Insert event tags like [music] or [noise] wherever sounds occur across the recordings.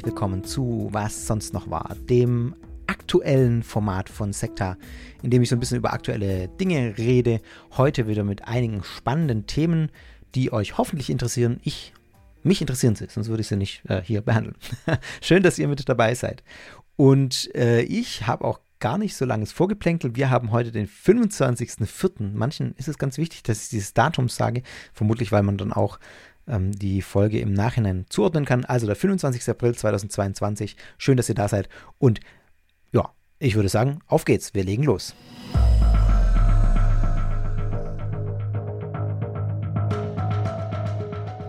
Herzlich willkommen zu Was sonst noch war, dem aktuellen Format von Sekta, in dem ich so ein bisschen über aktuelle Dinge rede. Heute wieder mit einigen spannenden Themen, die euch hoffentlich interessieren. Ich, mich interessieren sie, sonst würde ich sie nicht äh, hier behandeln. [laughs] Schön, dass ihr mit dabei seid. Und äh, ich habe auch gar nicht so langes Vorgeplänkel. Wir haben heute den 25.04. Manchen ist es ganz wichtig, dass ich dieses Datum sage, vermutlich weil man dann auch ähm, die Folge im Nachhinein zuordnen kann. Also der 25. April 2022. Schön, dass ihr da seid. Und ja, ich würde sagen, auf geht's. Wir legen los.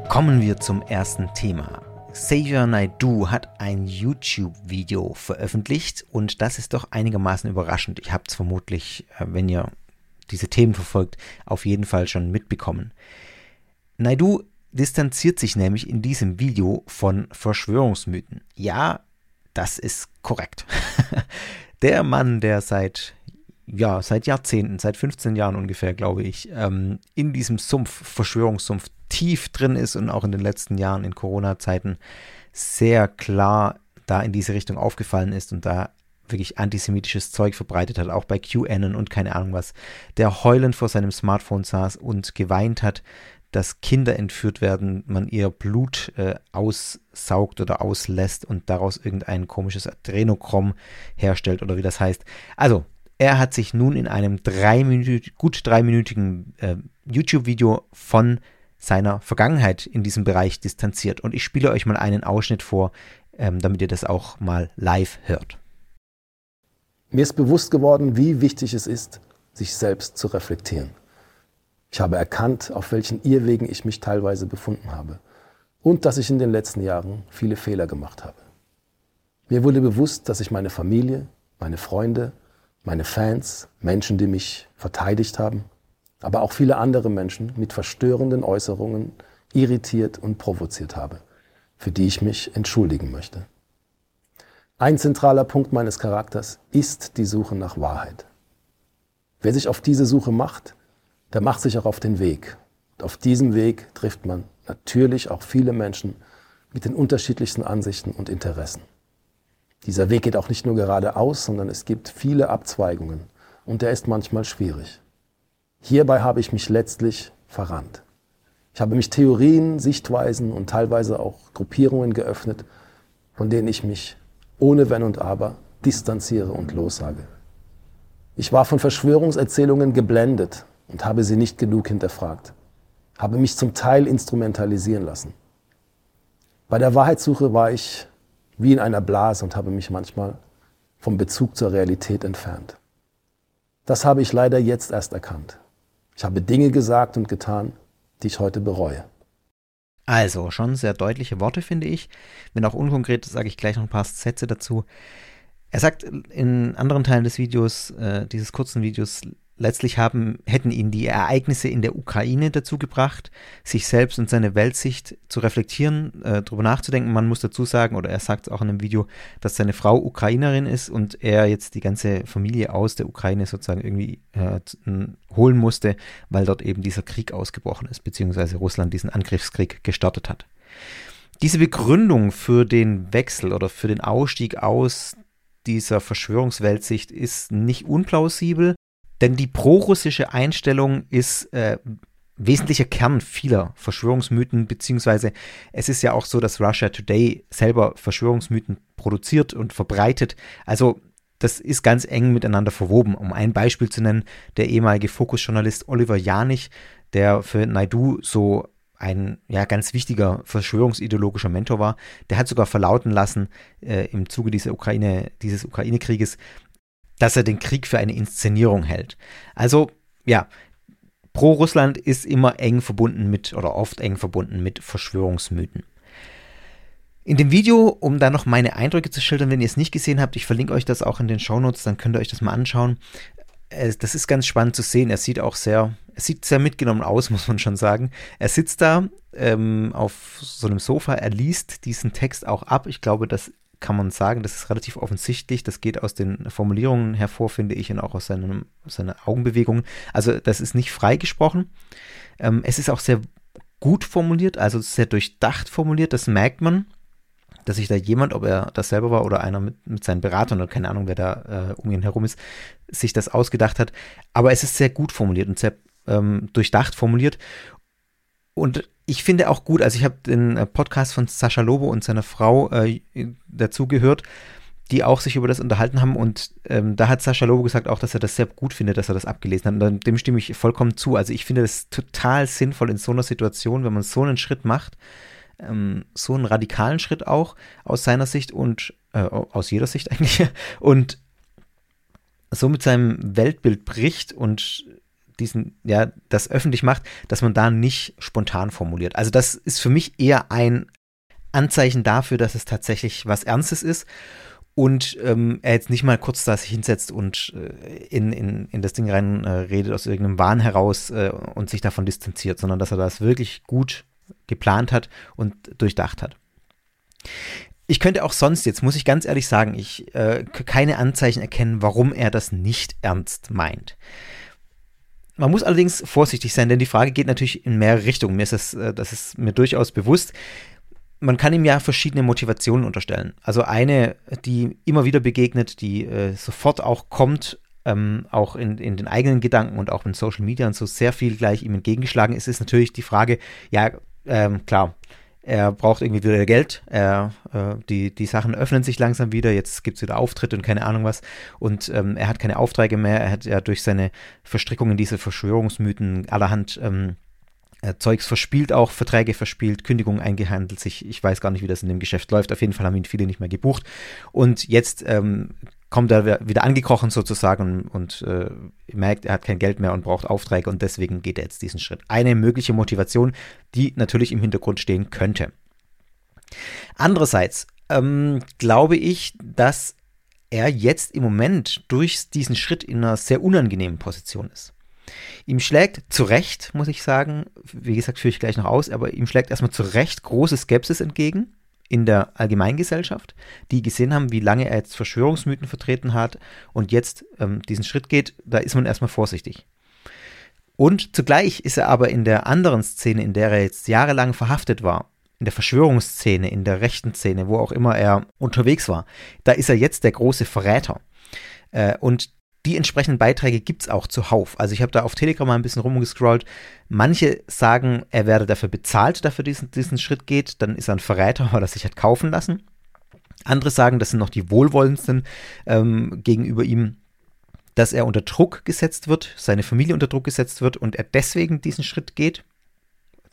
Kommen wir zum ersten Thema. Xavier Naidu hat ein YouTube-Video veröffentlicht und das ist doch einigermaßen überraschend. Ich habe es vermutlich, äh, wenn ihr diese Themen verfolgt, auf jeden Fall schon mitbekommen. Naidu distanziert sich nämlich in diesem Video von Verschwörungsmythen. Ja, das ist korrekt. [laughs] der Mann, der seit ja, seit Jahrzehnten, seit 15 Jahren ungefähr, glaube ich, ähm, in diesem Sumpf, Verschwörungssumpf tief drin ist und auch in den letzten Jahren in Corona-Zeiten sehr klar da in diese Richtung aufgefallen ist und da wirklich antisemitisches Zeug verbreitet hat, auch bei QAnon und keine Ahnung was, der heulend vor seinem Smartphone saß und geweint hat, dass Kinder entführt werden, man ihr Blut äh, aussaugt oder auslässt und daraus irgendein komisches Adrenochrom herstellt oder wie das heißt. Also, er hat sich nun in einem gut dreiminütigen äh, YouTube-Video von seiner Vergangenheit in diesem Bereich distanziert. Und ich spiele euch mal einen Ausschnitt vor, ähm, damit ihr das auch mal live hört. Mir ist bewusst geworden, wie wichtig es ist, sich selbst zu reflektieren. Ich habe erkannt, auf welchen Irrwegen ich mich teilweise befunden habe und dass ich in den letzten Jahren viele Fehler gemacht habe. Mir wurde bewusst, dass ich meine Familie, meine Freunde, meine Fans, Menschen, die mich verteidigt haben, aber auch viele andere Menschen mit verstörenden Äußerungen irritiert und provoziert habe, für die ich mich entschuldigen möchte. Ein zentraler Punkt meines Charakters ist die Suche nach Wahrheit. Wer sich auf diese Suche macht, der macht sich auch auf den Weg. Und auf diesem Weg trifft man natürlich auch viele Menschen mit den unterschiedlichsten Ansichten und Interessen. Dieser Weg geht auch nicht nur geradeaus, sondern es gibt viele Abzweigungen und der ist manchmal schwierig. Hierbei habe ich mich letztlich verrannt. Ich habe mich Theorien, Sichtweisen und teilweise auch Gruppierungen geöffnet, von denen ich mich ohne Wenn und Aber distanziere und lossage. Ich war von Verschwörungserzählungen geblendet und habe sie nicht genug hinterfragt, habe mich zum Teil instrumentalisieren lassen. Bei der Wahrheitssuche war ich wie in einer Blase und habe mich manchmal vom Bezug zur Realität entfernt. Das habe ich leider jetzt erst erkannt. Ich habe Dinge gesagt und getan, die ich heute bereue. Also, schon sehr deutliche Worte, finde ich. Wenn auch unkonkret, sage ich gleich noch ein paar Sätze dazu. Er sagt in anderen Teilen des Videos, äh, dieses kurzen Videos, Letztlich haben, hätten ihn die Ereignisse in der Ukraine dazu gebracht, sich selbst und seine Weltsicht zu reflektieren, äh, darüber nachzudenken. Man muss dazu sagen, oder er sagt es auch in einem Video, dass seine Frau Ukrainerin ist und er jetzt die ganze Familie aus der Ukraine sozusagen irgendwie äh, holen musste, weil dort eben dieser Krieg ausgebrochen ist, beziehungsweise Russland diesen Angriffskrieg gestartet hat. Diese Begründung für den Wechsel oder für den Ausstieg aus dieser Verschwörungsweltsicht ist nicht unplausibel, denn die prorussische Einstellung ist äh, wesentlicher Kern vieler Verschwörungsmythen, beziehungsweise es ist ja auch so, dass Russia Today selber Verschwörungsmythen produziert und verbreitet. Also das ist ganz eng miteinander verwoben. Um ein Beispiel zu nennen, der ehemalige Fokus-Journalist Oliver Janich, der für Naidu so ein ja, ganz wichtiger verschwörungsideologischer Mentor war, der hat sogar verlauten lassen äh, im Zuge dieser Ukraine, dieses Ukraine-Krieges, dass er den Krieg für eine Inszenierung hält. Also, ja, Pro-Russland ist immer eng verbunden mit oder oft eng verbunden mit Verschwörungsmythen. In dem Video, um da noch meine Eindrücke zu schildern, wenn ihr es nicht gesehen habt, ich verlinke euch das auch in den Shownotes, dann könnt ihr euch das mal anschauen. Das ist ganz spannend zu sehen. Er sieht auch sehr, er sieht sehr mitgenommen aus, [laughs] muss man schon sagen. Er sitzt da ähm, auf so einem Sofa, er liest diesen Text auch ab. Ich glaube, das kann man sagen, das ist relativ offensichtlich. Das geht aus den Formulierungen hervor, finde ich, und auch aus seinen, seiner Augenbewegungen. Also das ist nicht freigesprochen. Ähm, es ist auch sehr gut formuliert, also sehr durchdacht formuliert, das merkt man. dass sich da jemand, ob er das selber war oder einer mit, mit seinen Beratern oder keine Ahnung, wer da äh, um ihn herum ist, sich das ausgedacht hat. Aber es ist sehr gut formuliert und sehr ähm, durchdacht formuliert. Und ich finde auch gut, also ich habe den äh, Podcast von Sascha Lobo und seiner Frau äh, dazu gehört, die auch sich über das unterhalten haben und ähm, da hat Sascha Lobo gesagt auch, dass er das sehr gut findet, dass er das abgelesen hat und dem stimme ich vollkommen zu. Also ich finde das total sinnvoll in so einer Situation, wenn man so einen Schritt macht, ähm, so einen radikalen Schritt auch aus seiner Sicht und äh, aus jeder Sicht [laughs] eigentlich und so mit seinem Weltbild bricht und diesen, ja, das öffentlich macht, dass man da nicht spontan formuliert. Also das ist für mich eher ein Anzeichen dafür, dass es tatsächlich was Ernstes ist und ähm, er jetzt nicht mal kurz da sich hinsetzt und äh, in, in, in das Ding rein äh, redet aus irgendeinem Wahn heraus äh, und sich davon distanziert, sondern dass er das wirklich gut geplant hat und durchdacht hat. Ich könnte auch sonst, jetzt muss ich ganz ehrlich sagen, ich äh, keine Anzeichen erkennen, warum er das nicht ernst meint. Man muss allerdings vorsichtig sein, denn die Frage geht natürlich in mehrere Richtungen. Mir ist das, äh, das ist mir durchaus bewusst man kann ihm ja verschiedene Motivationen unterstellen. Also eine, die immer wieder begegnet, die äh, sofort auch kommt, ähm, auch in, in den eigenen Gedanken und auch in Social Media und so sehr viel gleich ihm entgegengeschlagen ist, ist natürlich die Frage, ja, ähm, klar, er braucht irgendwie wieder Geld, er, äh, die, die Sachen öffnen sich langsam wieder, jetzt gibt es wieder Auftritte und keine Ahnung was. Und ähm, er hat keine Aufträge mehr, er hat ja durch seine Verstrickungen diese Verschwörungsmythen allerhand ähm, äh, Zeugs verspielt auch, Verträge verspielt, Kündigungen eingehandelt sich. Ich weiß gar nicht, wie das in dem Geschäft läuft. Auf jeden Fall haben ihn viele nicht mehr gebucht. Und jetzt ähm, kommt er wieder angekrochen sozusagen und, und äh, merkt, er hat kein Geld mehr und braucht Aufträge und deswegen geht er jetzt diesen Schritt. Eine mögliche Motivation, die natürlich im Hintergrund stehen könnte. Andererseits ähm, glaube ich, dass er jetzt im Moment durch diesen Schritt in einer sehr unangenehmen Position ist. Ihm schlägt zu Recht, muss ich sagen, wie gesagt, führe ich gleich noch aus, aber ihm schlägt erstmal zu Recht große Skepsis entgegen in der Allgemeingesellschaft, die gesehen haben, wie lange er jetzt Verschwörungsmythen vertreten hat und jetzt ähm, diesen Schritt geht, da ist man erstmal vorsichtig. Und zugleich ist er aber in der anderen Szene, in der er jetzt jahrelang verhaftet war, in der Verschwörungsszene, in der rechten Szene, wo auch immer er unterwegs war, da ist er jetzt der große Verräter. Äh, und die entsprechenden Beiträge gibt es auch zuhauf. Also ich habe da auf Telegram mal ein bisschen rumgescrollt. Manche sagen, er werde dafür bezahlt, dafür diesen, diesen Schritt geht. Dann ist er ein Verräter, [laughs] weil er sich hat kaufen lassen. Andere sagen, das sind noch die wohlwollendsten ähm, gegenüber ihm, dass er unter Druck gesetzt wird, seine Familie unter Druck gesetzt wird und er deswegen diesen Schritt geht.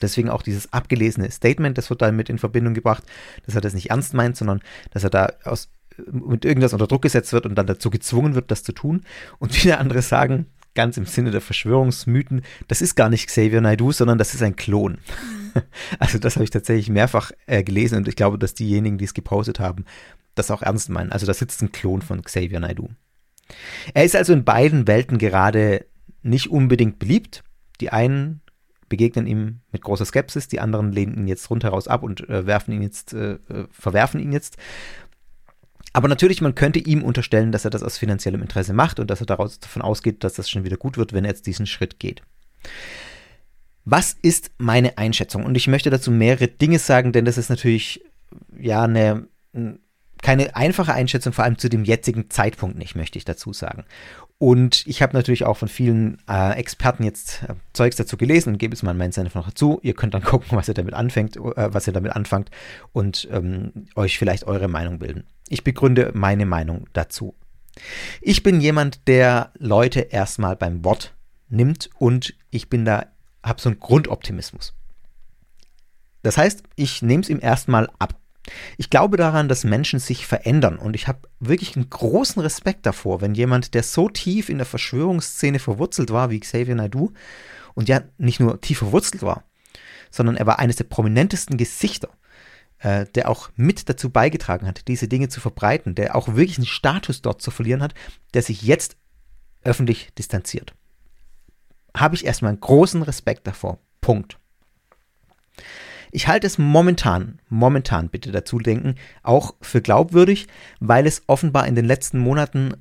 Deswegen auch dieses abgelesene Statement, das wird damit in Verbindung gebracht, dass er das nicht ernst meint, sondern dass er da aus mit irgendwas unter Druck gesetzt wird und dann dazu gezwungen wird, das zu tun. Und viele andere sagen, ganz im Sinne der Verschwörungsmythen, das ist gar nicht Xavier Naidoo, sondern das ist ein Klon. [laughs] Also das habe ich tatsächlich mehrfach äh, gelesen und ich glaube, dass diejenigen, die es gepostet haben, das auch ernst meinen. Also da sitzt ein Klon von Xavier Naidoo. Er ist also in beiden Welten gerade nicht unbedingt beliebt. Die einen begegnen ihm mit großer Skepsis, die anderen lehnen ihn jetzt rundheraus ab und äh, werfen ihn jetzt, äh, äh verwerfen ihn jetzt. Aber natürlich, man könnte ihm unterstellen, dass er das aus finanziellem Interesse macht und dass er daraus davon ausgeht, dass das schon wieder gut wird, wenn er jetzt diesen Schritt geht. Was ist meine Einschätzung? Und ich möchte dazu mehrere Dinge sagen, denn das ist natürlich ja eine keine einfache Einschätzung, vor allem zu dem jetzigen Zeitpunkt nicht, möchte ich dazu sagen. Und ich habe natürlich auch von vielen äh, Experten jetzt äh, Zeugs dazu gelesen und gebe es mal meinen Senf noch dazu. Ihr könnt dann [laughs] gucken, was ihr damit anfängt, äh, was ihr damit anfangt und ähm, euch vielleicht eure Meinung bilden. Ich begründe meine Meinung dazu. Ich bin jemand, der Leute erstmal beim Wort nimmt und ich bin da, habe so einen Grundoptimismus. Das heißt, ich nehme es ihm erstmal ab. Ich glaube daran, dass Menschen sich verändern und ich habe wirklich einen großen Respekt davor, wenn jemand, der so tief in der Verschwörungsszene verwurzelt war wie Xavier Naidoo und ja nicht nur tief verwurzelt war, sondern er war eines der prominentesten Gesichter, äh, der auch mit dazu beigetragen hat, diese Dinge zu verbreiten, der auch wirklich einen Status dort zu verlieren hat, der sich jetzt öffentlich distanziert. Habe ich erstmal einen großen Respekt davor. Punkt. Ich halte es momentan, momentan bitte dazu denken, auch für glaubwürdig, weil es offenbar in den letzten Monaten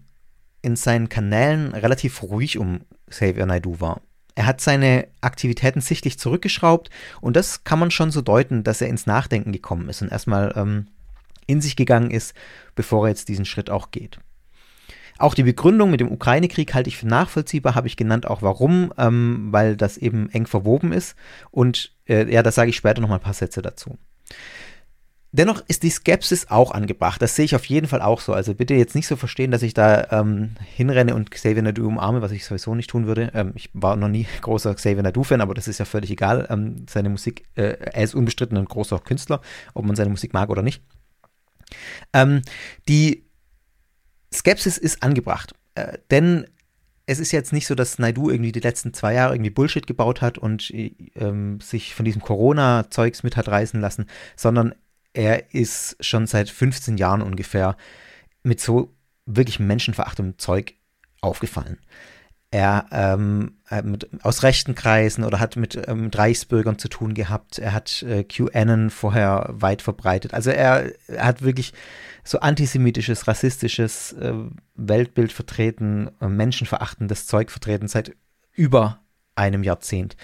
in seinen Kanälen relativ ruhig um Xavier Naidoo war. Er hat seine Aktivitäten sichtlich zurückgeschraubt und das kann man schon so deuten, dass er ins Nachdenken gekommen ist und erstmal ähm, in sich gegangen ist, bevor er jetzt diesen Schritt auch geht. Auch die Begründung mit dem Ukraine-Krieg halte ich für nachvollziehbar, habe ich genannt auch warum, ähm, weil das eben eng verwoben ist. Und äh, ja, da sage ich später noch mal ein paar Sätze dazu. Dennoch ist die Skepsis auch angebracht. Das sehe ich auf jeden Fall auch so. Also bitte jetzt nicht so verstehen, dass ich da ähm, hinrenne und Xavier Nadu umarme, was ich sowieso nicht tun würde. Ähm, ich war noch nie großer Xavier Nadu-Fan, aber das ist ja völlig egal. Ähm, seine Musik, äh, er ist unbestritten ein großer Künstler, ob man seine Musik mag oder nicht. Ähm, die Skepsis ist angebracht, äh, denn es ist jetzt nicht so, dass Naidu irgendwie die letzten zwei Jahre irgendwie Bullshit gebaut hat und ähm, sich von diesem Corona-Zeugs mit hat reißen lassen, sondern er ist schon seit 15 Jahren ungefähr mit so wirklich menschenverachtem Zeug aufgefallen er ähm, mit, aus rechten Kreisen oder hat mit, ähm, mit Reichsbürgern zu tun gehabt. Er hat äh, QAnon vorher weit verbreitet. Also er, er hat wirklich so antisemitisches, rassistisches äh, Weltbild vertreten, äh, menschenverachtendes Zeug vertreten seit über einem Jahrzehnt.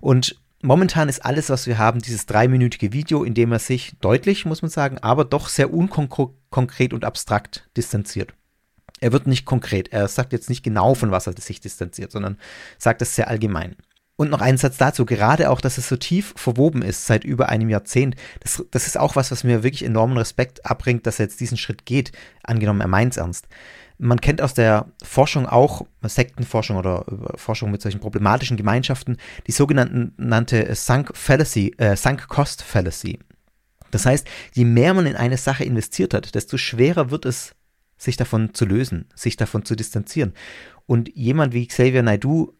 Und momentan ist alles, was wir haben, dieses dreiminütige Video, in dem er sich deutlich, muss man sagen, aber doch sehr unkonkret und abstrakt distanziert er wird nicht konkret. Er sagt jetzt nicht genau, von was er sich distanziert, sondern sagt es sehr allgemein. Und noch einen Satz dazu, gerade auch, dass es so tief verwoben ist seit über einem Jahrzehnt, das, das ist auch was, was mir wirklich enormen Respekt abbringt, dass er jetzt diesen Schritt geht, angenommen, er meint es ernst. Man kennt aus der Forschung auch, Sektenforschung oder Forschung mit solchen problematischen Gemeinschaften, die sogenannte Sunk Fallacy, äh, Sunk Cost Fallacy. Das heißt, je mehr man in eine Sache investiert hat, desto schwerer wird es, sich davon zu lösen, sich davon zu distanzieren. Und jemand wie Xavier Naidu,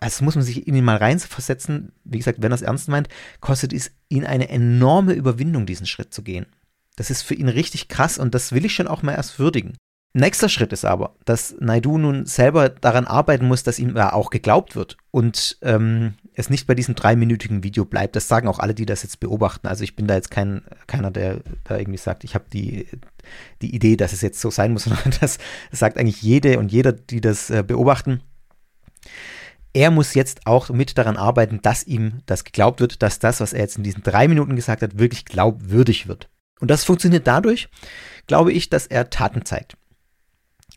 also muss man sich in ihn mal reinversetzen, wie gesagt, wenn er es ernst meint, kostet es ihn eine enorme Überwindung, diesen Schritt zu gehen. Das ist für ihn richtig krass und das will ich schon auch mal erst würdigen. Nächster Schritt ist aber, dass Naidu nun selber daran arbeiten muss, dass ihm ja auch geglaubt wird und ähm, es nicht bei diesem dreiminütigen Video bleibt. Das sagen auch alle, die das jetzt beobachten. Also ich bin da jetzt kein, keiner, der da irgendwie sagt, ich habe die, die Idee, dass es jetzt so sein muss, [laughs] sondern das sagt eigentlich jede und jeder, die das äh, beobachten. Er muss jetzt auch mit daran arbeiten, dass ihm das geglaubt wird, dass das, was er jetzt in diesen drei Minuten gesagt hat, wirklich glaubwürdig wird. Und das funktioniert dadurch, glaube ich, dass er Taten zeigt.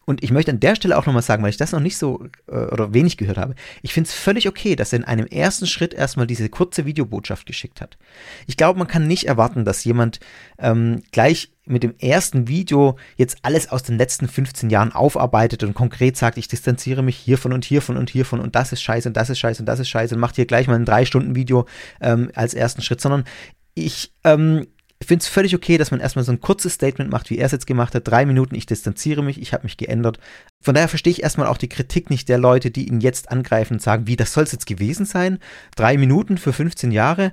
Und ich möchte an der Stelle auch nochmal sagen, weil ich das noch nicht so äh, oder wenig gehört habe, ich finde es völlig okay, dass er in einem ersten Schritt erstmal diese kurze Videobotschaft geschickt hat. Ich glaube, man kann nicht erwarten, dass jemand ähm, gleich mit dem ersten Video jetzt alles aus den letzten 15 Jahren aufarbeitet und konkret sagt, ich distanziere mich hiervon und hiervon und hiervon und das ist scheiße und das ist scheiße und das ist scheiße und macht hier gleich mal ein 3-Stunden-Video ähm, als ersten Schritt, sondern ich ähm, ich finde es völlig okay, dass man erstmal so ein kurzes Statement macht, wie er es jetzt gemacht hat. Drei Minuten, ich distanziere mich, ich habe mich geändert. Von daher verstehe ich erstmal auch die Kritik nicht der Leute, die ihn jetzt angreifen und sagen, wie, das soll es jetzt gewesen sein? Drei Minuten für 15 Jahre?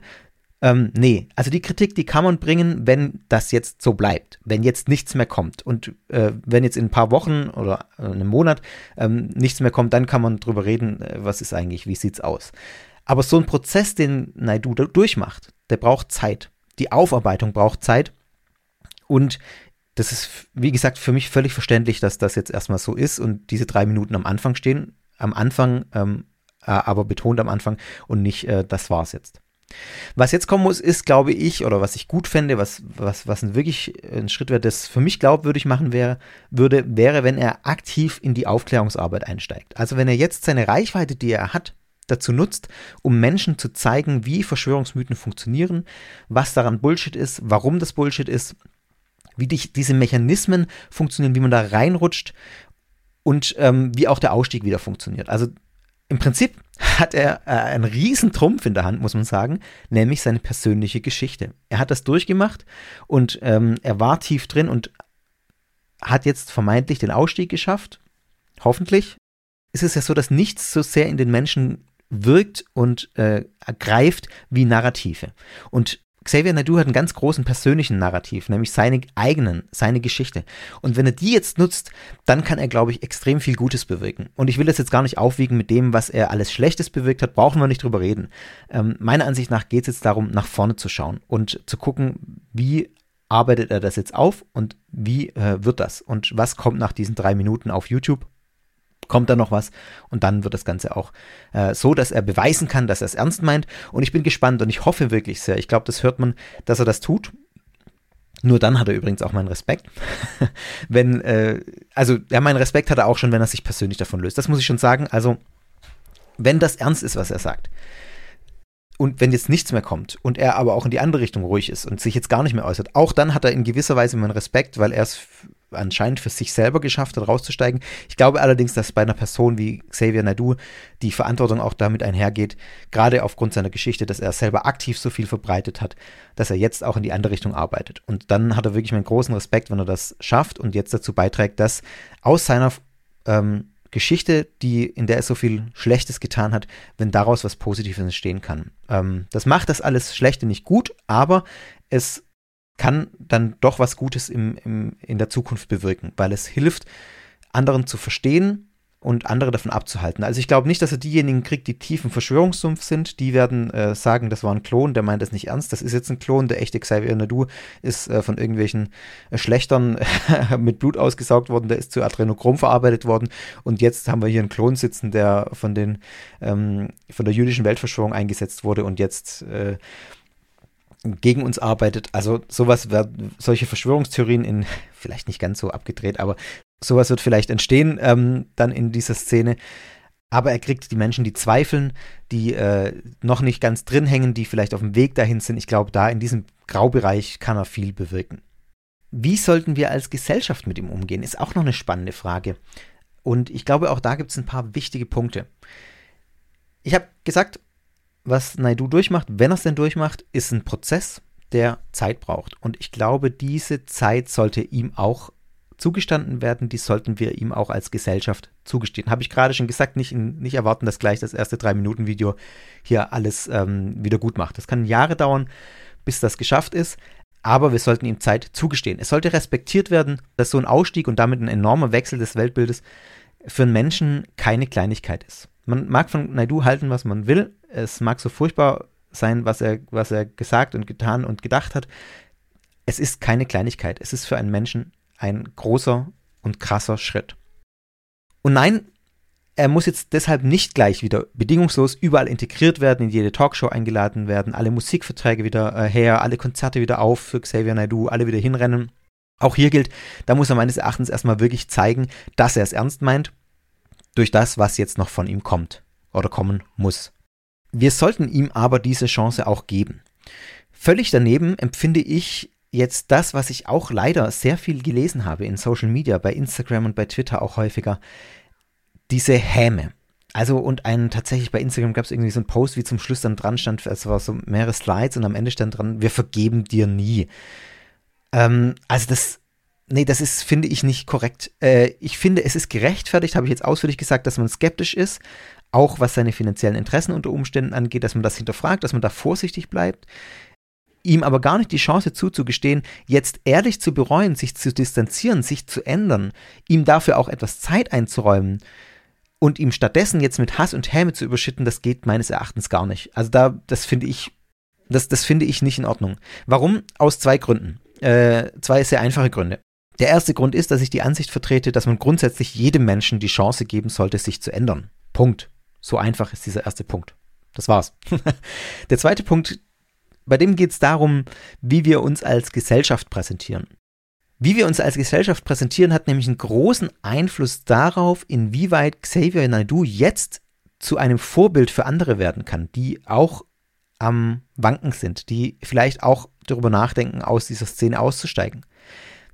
Ähm, nee, also die Kritik, die kann man bringen, wenn das jetzt so bleibt, wenn jetzt nichts mehr kommt. Und äh, wenn jetzt in ein paar Wochen oder einem Monat ähm, nichts mehr kommt, dann kann man drüber reden, äh, was ist eigentlich, wie sieht's aus. Aber so ein Prozess, den Naidu durchmacht, der braucht Zeit die Aufarbeitung braucht Zeit. Und das ist, wie gesagt, für mich völlig verständlich, dass das jetzt erstmal so ist und diese drei Minuten am Anfang stehen. Am Anfang, ähm, äh, aber betont am Anfang und nicht, äh, das war's jetzt. Was jetzt kommen muss, ist, glaube ich, oder was ich gut fände, was, was, was ein wirklich ein Schritt wäre, das für mich glaubwürdig machen wäre, würde, wäre, wenn er aktiv in die Aufklärungsarbeit einsteigt. Also wenn er jetzt seine Reichweite, die er hat, dazu nutzt, um Menschen zu zeigen, wie Verschwörungsmythen funktionieren, was daran Bullshit ist, warum das Bullshit ist, wie die, diese Mechanismen funktionieren, wie man da reinrutscht und ähm, wie auch der Ausstieg wieder funktioniert. Also im Prinzip hat er äh, einen riesen Trumpf in der Hand, muss man sagen, nämlich seine persönliche Geschichte. Er hat das durchgemacht und ähm, er war tief drin und hat jetzt vermeintlich den Ausstieg geschafft. Hoffentlich. Ist es ja so, dass nichts so sehr in den Menschen wirkt und äh, ergreift wie Narrative. Und Xavier Nadu hat einen ganz großen persönlichen Narrativ, nämlich seine eigenen, seine Geschichte. Und wenn er die jetzt nutzt, dann kann er, glaube ich, extrem viel Gutes bewirken. Und ich will das jetzt gar nicht aufwiegen mit dem, was er alles Schlechtes bewirkt hat, brauchen wir nicht drüber reden. Ähm, meiner Ansicht nach geht es jetzt darum, nach vorne zu schauen und zu gucken, wie arbeitet er das jetzt auf und wie äh, wird das und was kommt nach diesen drei Minuten auf YouTube kommt da noch was und dann wird das Ganze auch äh, so, dass er beweisen kann, dass er es ernst meint. Und ich bin gespannt und ich hoffe wirklich sehr, ich glaube, das hört man, dass er das tut. Nur dann hat er übrigens auch meinen Respekt. [laughs] wenn, äh, also, ja, meinen Respekt hat er auch schon, wenn er sich persönlich davon löst. Das muss ich schon sagen. Also, wenn das ernst ist, was er sagt, und wenn jetzt nichts mehr kommt und er aber auch in die andere Richtung ruhig ist und sich jetzt gar nicht mehr äußert, auch dann hat er in gewisser Weise meinen Respekt, weil er es anscheinend für sich selber geschafft hat, rauszusteigen. Ich glaube allerdings, dass bei einer Person wie Xavier Naidu die Verantwortung auch damit einhergeht, gerade aufgrund seiner Geschichte, dass er selber aktiv so viel verbreitet hat, dass er jetzt auch in die andere Richtung arbeitet. Und dann hat er wirklich meinen großen Respekt, wenn er das schafft und jetzt dazu beiträgt, dass aus seiner ähm, Geschichte, die, in der es so viel Schlechtes getan hat, wenn daraus was Positives entstehen kann. Ähm, das macht das alles Schlechte nicht gut, aber es kann dann doch was Gutes im, im, in der Zukunft bewirken, weil es hilft, anderen zu verstehen, und andere davon abzuhalten. Also ich glaube nicht, dass er diejenigen kriegt, die tief im Verschwörungssumpf sind. Die werden äh, sagen, das war ein Klon, der meint das nicht ernst. Das ist jetzt ein Klon. Der echte Xavier Nadu ist äh, von irgendwelchen äh, Schlechtern [laughs] mit Blut ausgesaugt worden. Der ist zu Adrenochrom verarbeitet worden. Und jetzt haben wir hier einen Klon sitzen, der von den ähm, von der jüdischen Weltverschwörung eingesetzt wurde und jetzt äh, gegen uns arbeitet. Also sowas wird, solche Verschwörungstheorien in, [laughs] vielleicht nicht ganz so abgedreht, aber sowas wird vielleicht entstehen ähm, dann in dieser Szene. Aber er kriegt die Menschen, die zweifeln, die äh, noch nicht ganz drin hängen, die vielleicht auf dem Weg dahin sind. Ich glaube, da in diesem Graubereich kann er viel bewirken. Wie sollten wir als Gesellschaft mit ihm umgehen, ist auch noch eine spannende Frage. Und ich glaube, auch da gibt es ein paar wichtige Punkte. Ich habe gesagt, was Naidu durchmacht, wenn er es denn durchmacht, ist ein Prozess, der Zeit braucht. Und ich glaube, diese Zeit sollte ihm auch zugestanden werden, die sollten wir ihm auch als Gesellschaft zugestehen. Habe ich gerade schon gesagt, nicht, nicht erwarten, dass gleich das erste Drei-Minuten-Video hier alles ähm, wieder gut macht. Das kann Jahre dauern, bis das geschafft ist, aber wir sollten ihm Zeit zugestehen. Es sollte respektiert werden, dass so ein Ausstieg und damit ein enormer Wechsel des Weltbildes für einen Menschen keine Kleinigkeit ist. Man mag von Naidu halten, was man will. Es mag so furchtbar sein, was er, was er gesagt und getan und gedacht hat. Es ist keine Kleinigkeit. Es ist für einen Menschen ein großer und krasser Schritt. Und nein, er muss jetzt deshalb nicht gleich wieder bedingungslos überall integriert werden, in jede Talkshow eingeladen werden, alle Musikverträge wieder äh, her, alle Konzerte wieder auf für Xavier Naidoo, alle wieder hinrennen. Auch hier gilt, da muss er meines Erachtens erstmal wirklich zeigen, dass er es ernst meint, durch das, was jetzt noch von ihm kommt oder kommen muss. Wir sollten ihm aber diese Chance auch geben. Völlig daneben empfinde ich jetzt das, was ich auch leider sehr viel gelesen habe in Social Media, bei Instagram und bei Twitter auch häufiger, diese Häme. Also und einen tatsächlich bei Instagram gab es irgendwie so einen Post, wie zum Schluss dann dran stand, es war so mehrere Slides und am Ende stand dran, wir vergeben dir nie. Ähm, also das, nee, das ist, finde ich, nicht korrekt. Äh, ich finde, es ist gerechtfertigt, habe ich jetzt ausführlich gesagt, dass man skeptisch ist, auch was seine finanziellen Interessen unter Umständen angeht, dass man das hinterfragt, dass man da vorsichtig bleibt ihm aber gar nicht die Chance zuzugestehen, jetzt ehrlich zu bereuen, sich zu distanzieren, sich zu ändern, ihm dafür auch etwas Zeit einzuräumen und ihm stattdessen jetzt mit Hass und Häme zu überschütten, das geht meines Erachtens gar nicht. Also da, das finde ich, das, das finde ich nicht in Ordnung. Warum? Aus zwei Gründen. Äh, zwei sehr einfache Gründe. Der erste Grund ist, dass ich die Ansicht vertrete, dass man grundsätzlich jedem Menschen die Chance geben sollte, sich zu ändern. Punkt. So einfach ist dieser erste Punkt. Das war's. [laughs] Der zweite Punkt, bei dem geht es darum, wie wir uns als Gesellschaft präsentieren. Wie wir uns als Gesellschaft präsentieren, hat nämlich einen großen Einfluss darauf, inwieweit Xavier Naidu jetzt zu einem Vorbild für andere werden kann, die auch am Wanken sind, die vielleicht auch darüber nachdenken, aus dieser Szene auszusteigen.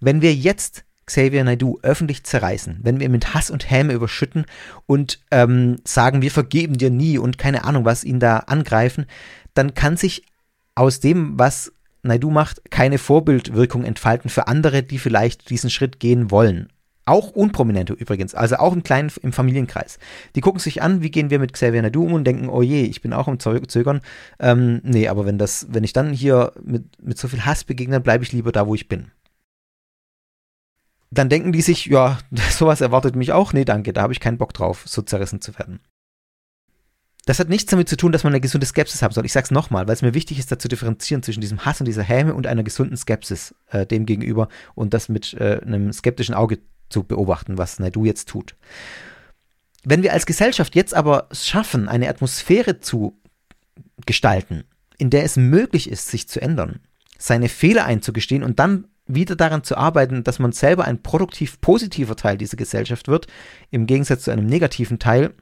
Wenn wir jetzt Xavier Naidu öffentlich zerreißen, wenn wir ihn mit Hass und Häme überschütten und ähm, sagen, wir vergeben dir nie und keine Ahnung, was ihn da angreifen, dann kann sich aus dem, was Naidu macht, keine Vorbildwirkung entfalten für andere, die vielleicht diesen Schritt gehen wollen. Auch Unprominente übrigens, also auch im kleinen, im Familienkreis. Die gucken sich an, wie gehen wir mit Xavier Naidu um und denken, oh je, ich bin auch im Zögern. Ähm, nee, aber wenn das, wenn ich dann hier mit, mit so viel Hass begegne, bleibe ich lieber da, wo ich bin. Dann denken die sich, ja, [laughs] sowas erwartet mich auch. Nee, danke, da habe ich keinen Bock drauf, so zerrissen zu werden. Das hat nichts damit zu tun, dass man eine gesunde Skepsis haben soll. Ich sage es nochmal, weil es mir wichtig ist, da zu differenzieren zwischen diesem Hass und dieser Häme und einer gesunden Skepsis äh, dem gegenüber und das mit äh, einem skeptischen Auge zu beobachten, was Naidu jetzt tut. Wenn wir als Gesellschaft jetzt aber schaffen, eine Atmosphäre zu gestalten, in der es möglich ist, sich zu ändern, seine Fehler einzugestehen und dann wieder daran zu arbeiten, dass man selber ein produktiv positiver Teil dieser Gesellschaft wird, im Gegensatz zu einem negativen Teil.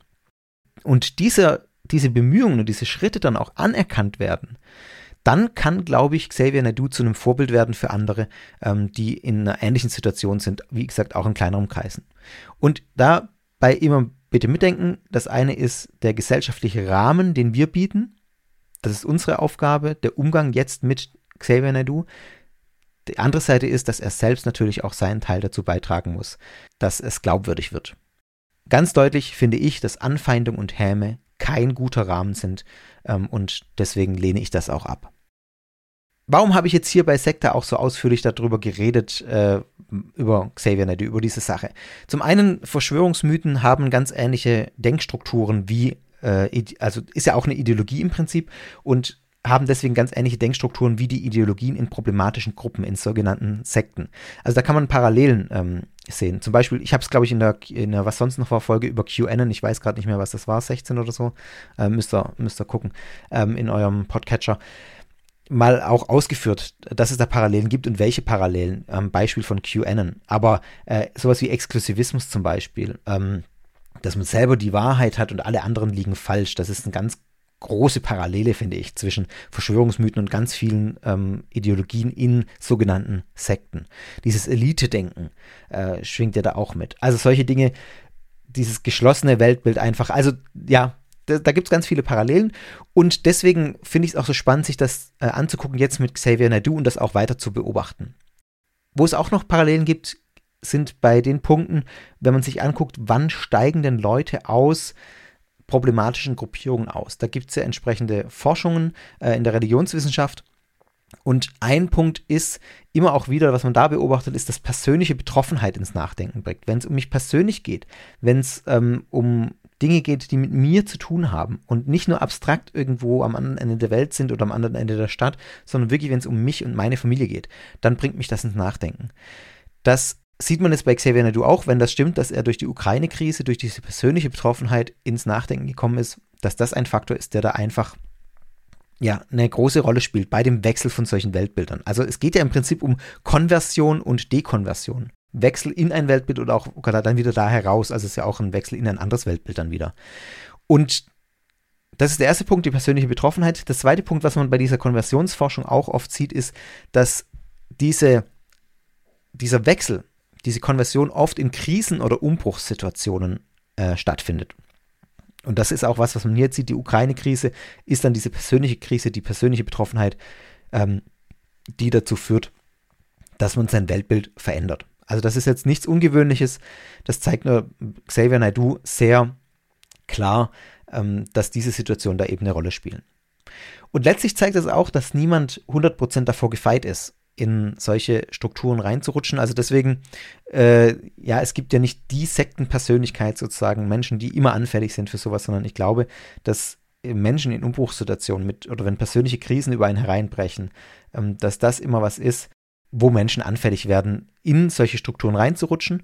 Und diese, diese Bemühungen und diese Schritte dann auch anerkannt werden, dann kann, glaube ich, Xavier Naidu zu einem Vorbild werden für andere, ähm, die in einer ähnlichen Situation sind, wie gesagt, auch in kleineren Kreisen. Und dabei immer bitte mitdenken, das eine ist der gesellschaftliche Rahmen, den wir bieten. Das ist unsere Aufgabe, der Umgang jetzt mit Xavier Naidu. Die andere Seite ist, dass er selbst natürlich auch seinen Teil dazu beitragen muss, dass es glaubwürdig wird. Ganz deutlich finde ich, dass Anfeindung und Häme kein guter Rahmen sind ähm, und deswegen lehne ich das auch ab. Warum habe ich jetzt hier bei Sekta auch so ausführlich darüber geredet, äh, über Xavier Naidoo, über diese Sache? Zum einen, Verschwörungsmythen haben ganz ähnliche Denkstrukturen wie, äh, also ist ja auch eine Ideologie im Prinzip und haben deswegen ganz ähnliche Denkstrukturen wie die Ideologien in problematischen Gruppen, in sogenannten Sekten. Also da kann man Parallelen ähm, sehen. Zum Beispiel, ich habe es, glaube ich, in der, in der Was sonst noch war Folge über QAnon, ich weiß gerade nicht mehr, was das war, 16 oder so, äh, müsst, ihr, müsst ihr gucken, ähm, in eurem Podcatcher, mal auch ausgeführt, dass es da Parallelen gibt und welche Parallelen, ähm, Beispiel von QAnon. Aber äh, sowas wie Exklusivismus zum Beispiel, ähm, dass man selber die Wahrheit hat und alle anderen liegen falsch, das ist ein ganz große Parallele, finde ich, zwischen Verschwörungsmythen und ganz vielen ähm, Ideologien in sogenannten Sekten. Dieses Elite-Denken äh, schwingt ja da auch mit. Also solche Dinge, dieses geschlossene Weltbild einfach, also ja, da, da gibt es ganz viele Parallelen und deswegen finde ich es auch so spannend, sich das äh, anzugucken jetzt mit Xavier Naidu und das auch weiter zu beobachten. Wo es auch noch Parallelen gibt, sind bei den Punkten, wenn man sich anguckt, wann steigen denn Leute aus problematischen Gruppierungen aus. Da gibt es ja entsprechende Forschungen äh, in der Religionswissenschaft. Und ein Punkt ist immer auch wieder, was man da beobachtet, ist, dass persönliche Betroffenheit ins Nachdenken bringt. Wenn es um mich persönlich geht, wenn es ähm, um Dinge geht, die mit mir zu tun haben und nicht nur abstrakt irgendwo am anderen Ende der Welt sind oder am anderen Ende der Stadt, sondern wirklich, wenn es um mich und meine Familie geht, dann bringt mich das ins Nachdenken. Das sieht man es bei Xavier Nadu auch, wenn das stimmt, dass er durch die Ukraine-Krise, durch diese persönliche Betroffenheit ins Nachdenken gekommen ist, dass das ein Faktor ist, der da einfach ja, eine große Rolle spielt bei dem Wechsel von solchen Weltbildern. Also es geht ja im Prinzip um Konversion und Dekonversion. Wechsel in ein Weltbild oder auch dann wieder da heraus. Also es ist ja auch ein Wechsel in ein anderes Weltbild dann wieder. Und das ist der erste Punkt, die persönliche Betroffenheit. Der zweite Punkt, was man bei dieser Konversionsforschung auch oft sieht, ist, dass diese, dieser Wechsel diese Konversion oft in Krisen- oder Umbruchssituationen äh, stattfindet. Und das ist auch was, was man jetzt sieht. Die Ukraine-Krise ist dann diese persönliche Krise, die persönliche Betroffenheit, ähm, die dazu führt, dass man sein Weltbild verändert. Also das ist jetzt nichts Ungewöhnliches. Das zeigt nur Xavier Naidu sehr klar, ähm, dass diese Situationen da eben eine Rolle spielen. Und letztlich zeigt es auch, dass niemand 100% davor gefeit ist, in solche Strukturen reinzurutschen. Also deswegen, äh, ja, es gibt ja nicht die Sektenpersönlichkeit sozusagen, Menschen, die immer anfällig sind für sowas, sondern ich glaube, dass Menschen in Umbruchssituationen mit oder wenn persönliche Krisen über einen hereinbrechen, ähm, dass das immer was ist, wo Menschen anfällig werden, in solche Strukturen reinzurutschen,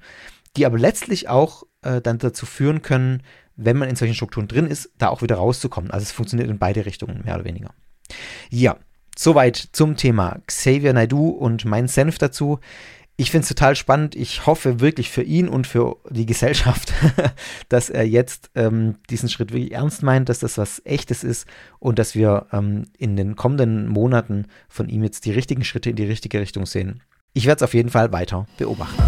die aber letztlich auch äh, dann dazu führen können, wenn man in solchen Strukturen drin ist, da auch wieder rauszukommen. Also es funktioniert in beide Richtungen, mehr oder weniger. Ja, Soweit zum Thema Xavier Naidu und mein Senf dazu. Ich finde es total spannend. Ich hoffe wirklich für ihn und für die Gesellschaft, [laughs] dass er jetzt ähm, diesen Schritt wirklich ernst meint, dass das was Echtes ist und dass wir ähm, in den kommenden Monaten von ihm jetzt die richtigen Schritte in die richtige Richtung sehen. Ich werde es auf jeden Fall weiter beobachten.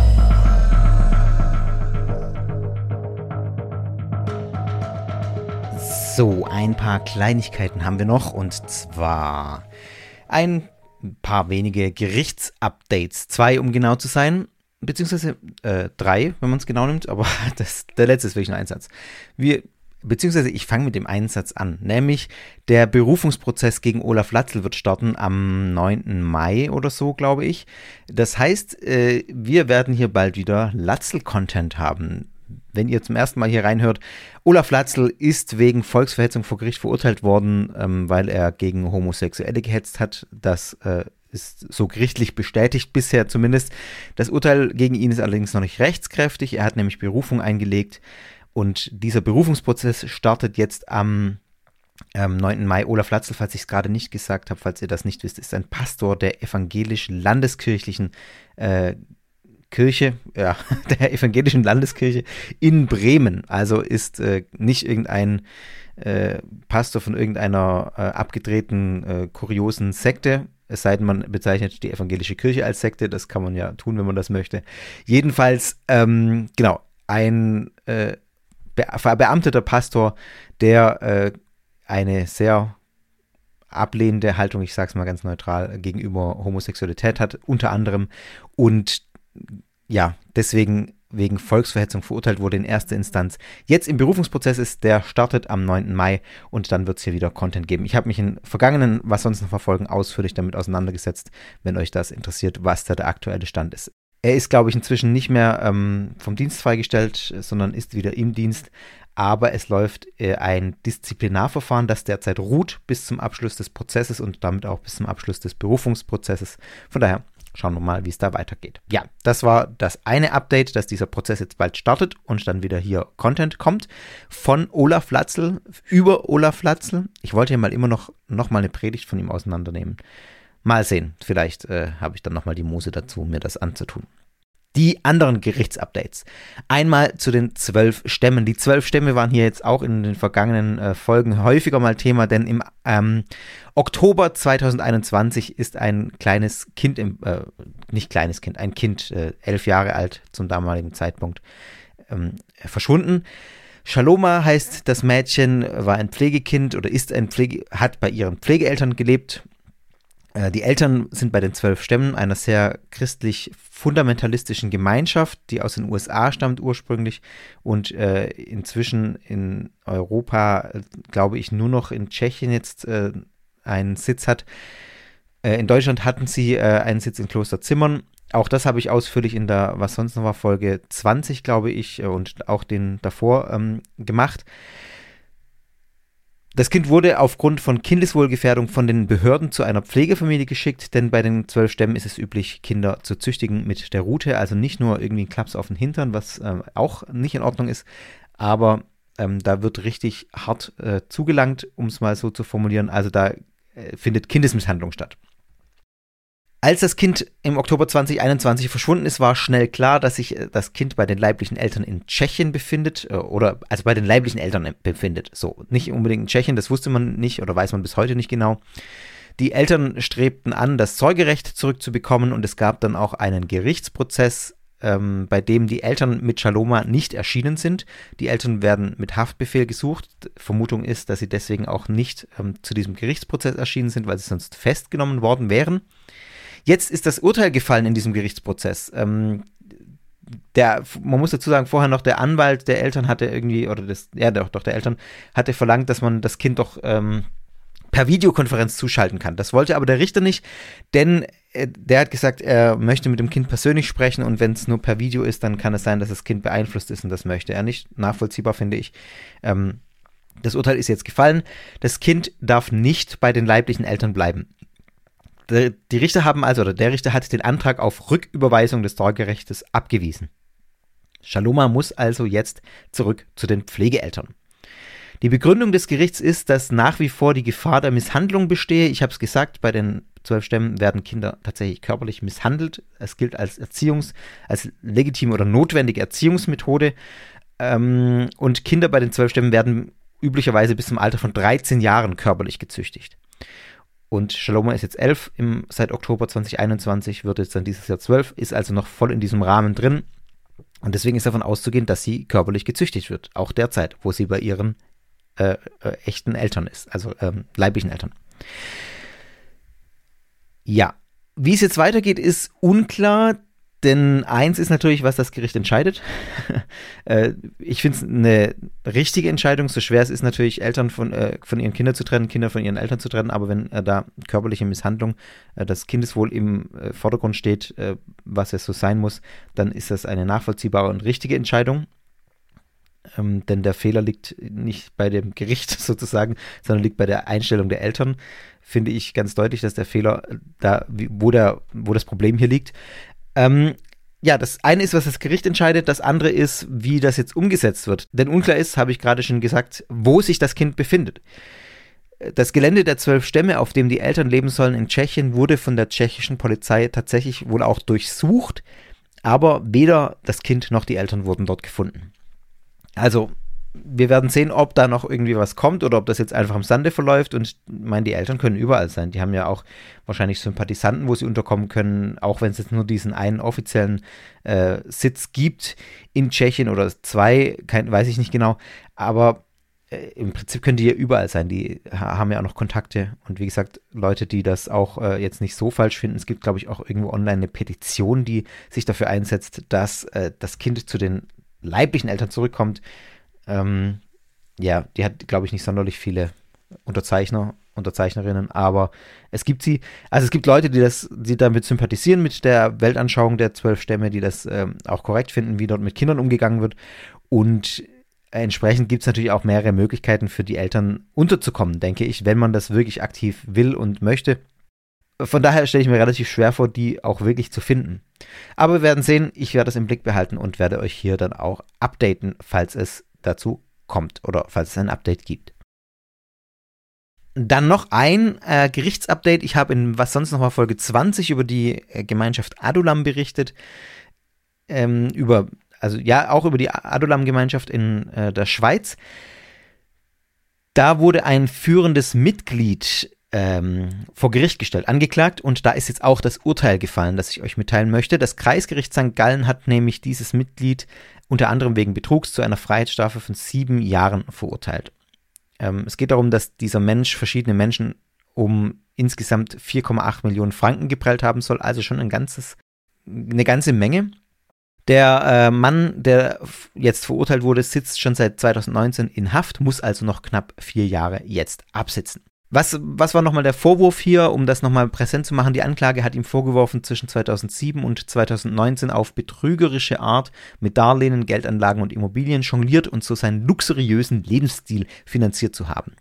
So, ein paar Kleinigkeiten haben wir noch und zwar ein paar wenige Gerichtsupdates. Zwei, um genau zu sein, beziehungsweise äh, drei, wenn man es genau nimmt, aber [laughs] das, der letzte ist wirklich ein Einsatz. Wir, beziehungsweise ich fange mit dem Einsatz an, nämlich der Berufungsprozess gegen Olaf Latzel wird starten am 9. Mai oder so, glaube ich. Das heißt, äh, wir werden hier bald wieder Latzel-Content haben wenn ihr zum ersten Mal hier reinhört, Olaf Latzel ist wegen Volksverhetzung vor Gericht verurteilt worden, ähm, weil er gegen Homosexuelle gehetzt hat. Das äh, ist so gerichtlich bestätigt bisher zumindest. Das Urteil gegen ihn ist allerdings noch nicht rechtskräftig. Er hat nämlich Berufung eingelegt und dieser Berufungsprozess startet jetzt am am 9. Mai. Olaf Latzel, falls ich es gerade nicht gesagt habe, falls ihr das nicht wisst, ist ein Pastor der evangelisch-landeskirchlichen äh, Kirche, ja, [laughs] der evangelischen Landeskirche in Bremen. Also ist äh, nicht irgendein äh, Pastor von irgendeiner äh, abgedrehten, äh, kuriosen Sekte, es sei denn, man bezeichnet die evangelische Kirche als Sekte, das kann man ja tun, wenn man das möchte. Jedenfalls, ähm, genau, ein äh, be verbeamteter Pastor, der äh, eine sehr ablehnende Haltung, ich sage es mal ganz neutral, gegenüber Homosexualität hat, unter anderem. Und ja, deswegen wegen Volksverhetzung verurteilt wurde in erster Instanz. Jetzt im Berufungsprozess ist, der startet am 9. Mai und dann wird es hier wieder Content geben. Ich habe mich in vergangenen, was sonst noch verfolgen, ausführlich damit auseinandergesetzt, wenn euch das interessiert, was da der aktuelle Stand ist. Er ist, glaube ich, inzwischen nicht mehr ähm, vom Dienst freigestellt, sondern ist wieder im Dienst. Aber es läuft äh, ein Disziplinarverfahren, das derzeit ruht bis zum Abschluss des Prozesses und damit auch bis zum Abschluss des Berufungsprozesses. Von daher Schauen wir mal, wie es da weitergeht. Ja, das war das eine Update, dass dieser Prozess jetzt bald startet und dann wieder hier Content kommt von Olaf Latzel über Olaf Latzel. Ich wollte ja mal immer noch, noch mal eine Predigt von ihm auseinandernehmen. Mal sehen, vielleicht äh, habe ich dann noch mal die Muse dazu, mir das anzutun die anderen Gerichtsupdates. Einmal zu den zwölf Stämmen. Die zwölf Stämme waren hier jetzt auch in den vergangenen äh, Folgen häufiger mal Thema, denn im ähm, Oktober 2021 ist ein kleines Kind, im, äh, nicht kleines Kind, ein Kind, äh, elf Jahre alt zum damaligen Zeitpunkt, ähm, verschwunden. Shaloma heißt das Mädchen, war ein Pflegekind oder ist ein Pflege, hat bei ihren Pflegeeltern gelebt die Eltern sind bei den zwölf Stämmen einer sehr christlich fundamentalistischen Gemeinschaft, die aus den USA stammt ursprünglich und äh, inzwischen in Europa, äh, glaube ich, nur noch in Tschechien jetzt äh, einen Sitz hat. Äh, in Deutschland hatten sie äh, einen Sitz in Klosterzimmern. Auch das habe ich ausführlich in der, was sonst noch war, Folge 20, glaube ich, und auch den davor ähm, gemacht. Das Kind wurde aufgrund von Kindeswohlgefährdung von den Behörden zu einer Pflegefamilie geschickt, denn bei den zwölf Stämmen ist es üblich, Kinder zu züchtigen mit der Rute, also nicht nur irgendwie ein Klaps auf den Hintern, was äh, auch nicht in Ordnung ist, aber ähm, da wird richtig hart äh, zugelangt, um es mal so zu formulieren. Also da äh, findet Kindesmisshandlung statt. Als das Kind im Oktober 2021 verschwunden ist, war schnell klar, dass sich äh, das Kind bei den leiblichen Eltern in Tschechien befindet äh, oder also bei den leiblichen Eltern befindet. So, nicht unbedingt in Tschechien, das wusste man nicht oder weiß man bis heute nicht genau. Die Eltern strebten an, das Zeugerecht zurückzubekommen und es gab dann auch einen Gerichtsprozess, ähm, bei dem die Eltern mit Shaloma nicht erschienen sind. Die Eltern werden mit Haftbefehl gesucht. Vermutung ist, dass sie deswegen auch nicht ähm, zu diesem Gerichtsprozess erschienen sind, weil sie sonst festgenommen worden wären. Jetzt ist das Urteil gefallen in diesem Gerichtsprozess. Ähm, der, man muss dazu sagen, vorher noch der Anwalt der Eltern hatte irgendwie, oder das, ja doch, doch der Eltern, hatte verlangt, dass man das Kind doch ähm, per Videokonferenz zuschalten kann. Das wollte aber der Richter nicht, denn äh, der hat gesagt, er möchte mit dem Kind persönlich sprechen und wenn es nur per Video ist, dann kann es sein, dass das Kind beeinflusst ist und das möchte er nicht. Nachvollziehbar finde ich. Ähm, das Urteil ist jetzt gefallen. Das Kind darf nicht bei den leiblichen Eltern bleiben die Richter haben also, oder der Richter hat den Antrag auf Rücküberweisung des Sorgerechtes abgewiesen. Shaloma muss also jetzt zurück zu den Pflegeeltern. Die Begründung des Gerichts ist, dass nach wie vor die Gefahr der Misshandlung bestehe. Ich habe es gesagt, bei den zwölf Stämmen werden Kinder tatsächlich körperlich misshandelt. Es gilt als Erziehungs-, als legitime oder notwendige Erziehungsmethode. Ähm, und Kinder bei den zwölf Stämmen werden üblicherweise bis zum Alter von 13 Jahren körperlich gezüchtigt. Und Shaloma ist jetzt elf im, seit Oktober 2021, wird jetzt dann dieses Jahr zwölf, ist also noch voll in diesem Rahmen drin. Und deswegen ist davon auszugehen, dass sie körperlich gezüchtigt wird. Auch derzeit, wo sie bei ihren äh, äh, echten Eltern ist, also ähm, leiblichen Eltern. Ja, wie es jetzt weitergeht, ist unklar. Denn eins ist natürlich, was das Gericht entscheidet. [laughs] Äh, ich finde es eine richtige Entscheidung. So schwer es ist natürlich, Eltern von, äh, von ihren Kindern zu trennen, Kinder von ihren Eltern zu trennen. Aber wenn äh, da körperliche Misshandlung, äh, das Kindeswohl im äh, Vordergrund steht, äh, was es so sein muss, dann ist das eine nachvollziehbare und richtige Entscheidung. Ähm, denn der Fehler liegt nicht bei dem Gericht [laughs] sozusagen, sondern liegt bei der Einstellung der Eltern. Finde ich ganz deutlich, dass der Fehler da, wo, der, wo das Problem hier liegt. Ähm, ja, das eine ist, was das Gericht entscheidet, das andere ist, wie das jetzt umgesetzt wird. Denn unklar ist, habe ich gerade schon gesagt, wo sich das Kind befindet. das Gelände der zwölf Stämme, auf dem die Eltern leben sollen in Tschechien, wurde von der tschechischen Polizei tatsächlich wohl auch durchsucht, aber weder das Kind noch die Eltern wurden dort gefunden. Also wir werden sehen, ob da noch irgendwie was kommt oder ob das jetzt einfach im Sande verläuft. Und ich meine, die Eltern können überall sein. Die haben ja auch wahrscheinlich Sympathisanten, wo sie unterkommen können, auch wenn es jetzt nur diesen einen offiziellen äh, Sitz gibt in Tschechien oder zwei, kein, weiß ich nicht genau. Aber äh, im Prinzip können die ja überall sein. Die haben ja auch noch Kontakte. Und wie gesagt, Leute, die das auch äh, jetzt nicht so falsch finden. Es gibt, glaube ich, auch irgendwo online eine Petition, die sich dafür einsetzt, dass äh, das Kind zu den leiblichen Eltern zurückkommt. Ähm, ja, die hat, glaube ich, nicht sonderlich viele Unterzeichner, Unterzeichnerinnen, aber es gibt sie. Also es gibt Leute, die das, die damit sympathisieren mit der Weltanschauung der zwölf Stämme, die das ähm, auch korrekt finden, wie dort mit Kindern umgegangen wird. Und entsprechend gibt es natürlich auch mehrere Möglichkeiten für die Eltern unterzukommen, denke ich, wenn man das wirklich aktiv will und möchte. Von daher stelle ich mir relativ schwer vor, die auch wirklich zu finden. Aber wir werden sehen, ich werde das im Blick behalten und werde euch hier dann auch updaten, falls es dazu kommt oder falls es ein Update gibt. Dann noch ein äh, Gerichtsupdate. Ich habe in was sonst noch Folge 20 über die äh, Gemeinschaft Adulam berichtet. Ähm, über, also ja, auch über die Adulam-Gemeinschaft in äh, der Schweiz. Da wurde ein führendes Mitglied ähm, vor Gericht gestellt, angeklagt und da ist jetzt auch das Urteil gefallen, das ich euch mitteilen möchte. Das Kreisgericht St. Gallen hat nämlich dieses Mitglied unter anderem wegen Betrugs zu einer Freiheitsstrafe von sieben Jahren verurteilt. Ähm, es geht darum, dass dieser Mensch verschiedene Menschen um insgesamt 4,8 Millionen Franken geprellt haben soll, also schon ein ganzes, eine ganze Menge. Der äh, Mann, der jetzt verurteilt wurde, sitzt schon seit 2019 in Haft, muss also noch knapp vier Jahre jetzt absitzen. Was, was war nochmal der Vorwurf hier, um das nochmal präsent zu machen? Die Anklage hat ihm vorgeworfen, zwischen 2007 und 2019 auf betrügerische Art mit Darlehen, Geldanlagen und Immobilien jongliert und so seinen luxuriösen Lebensstil finanziert zu haben.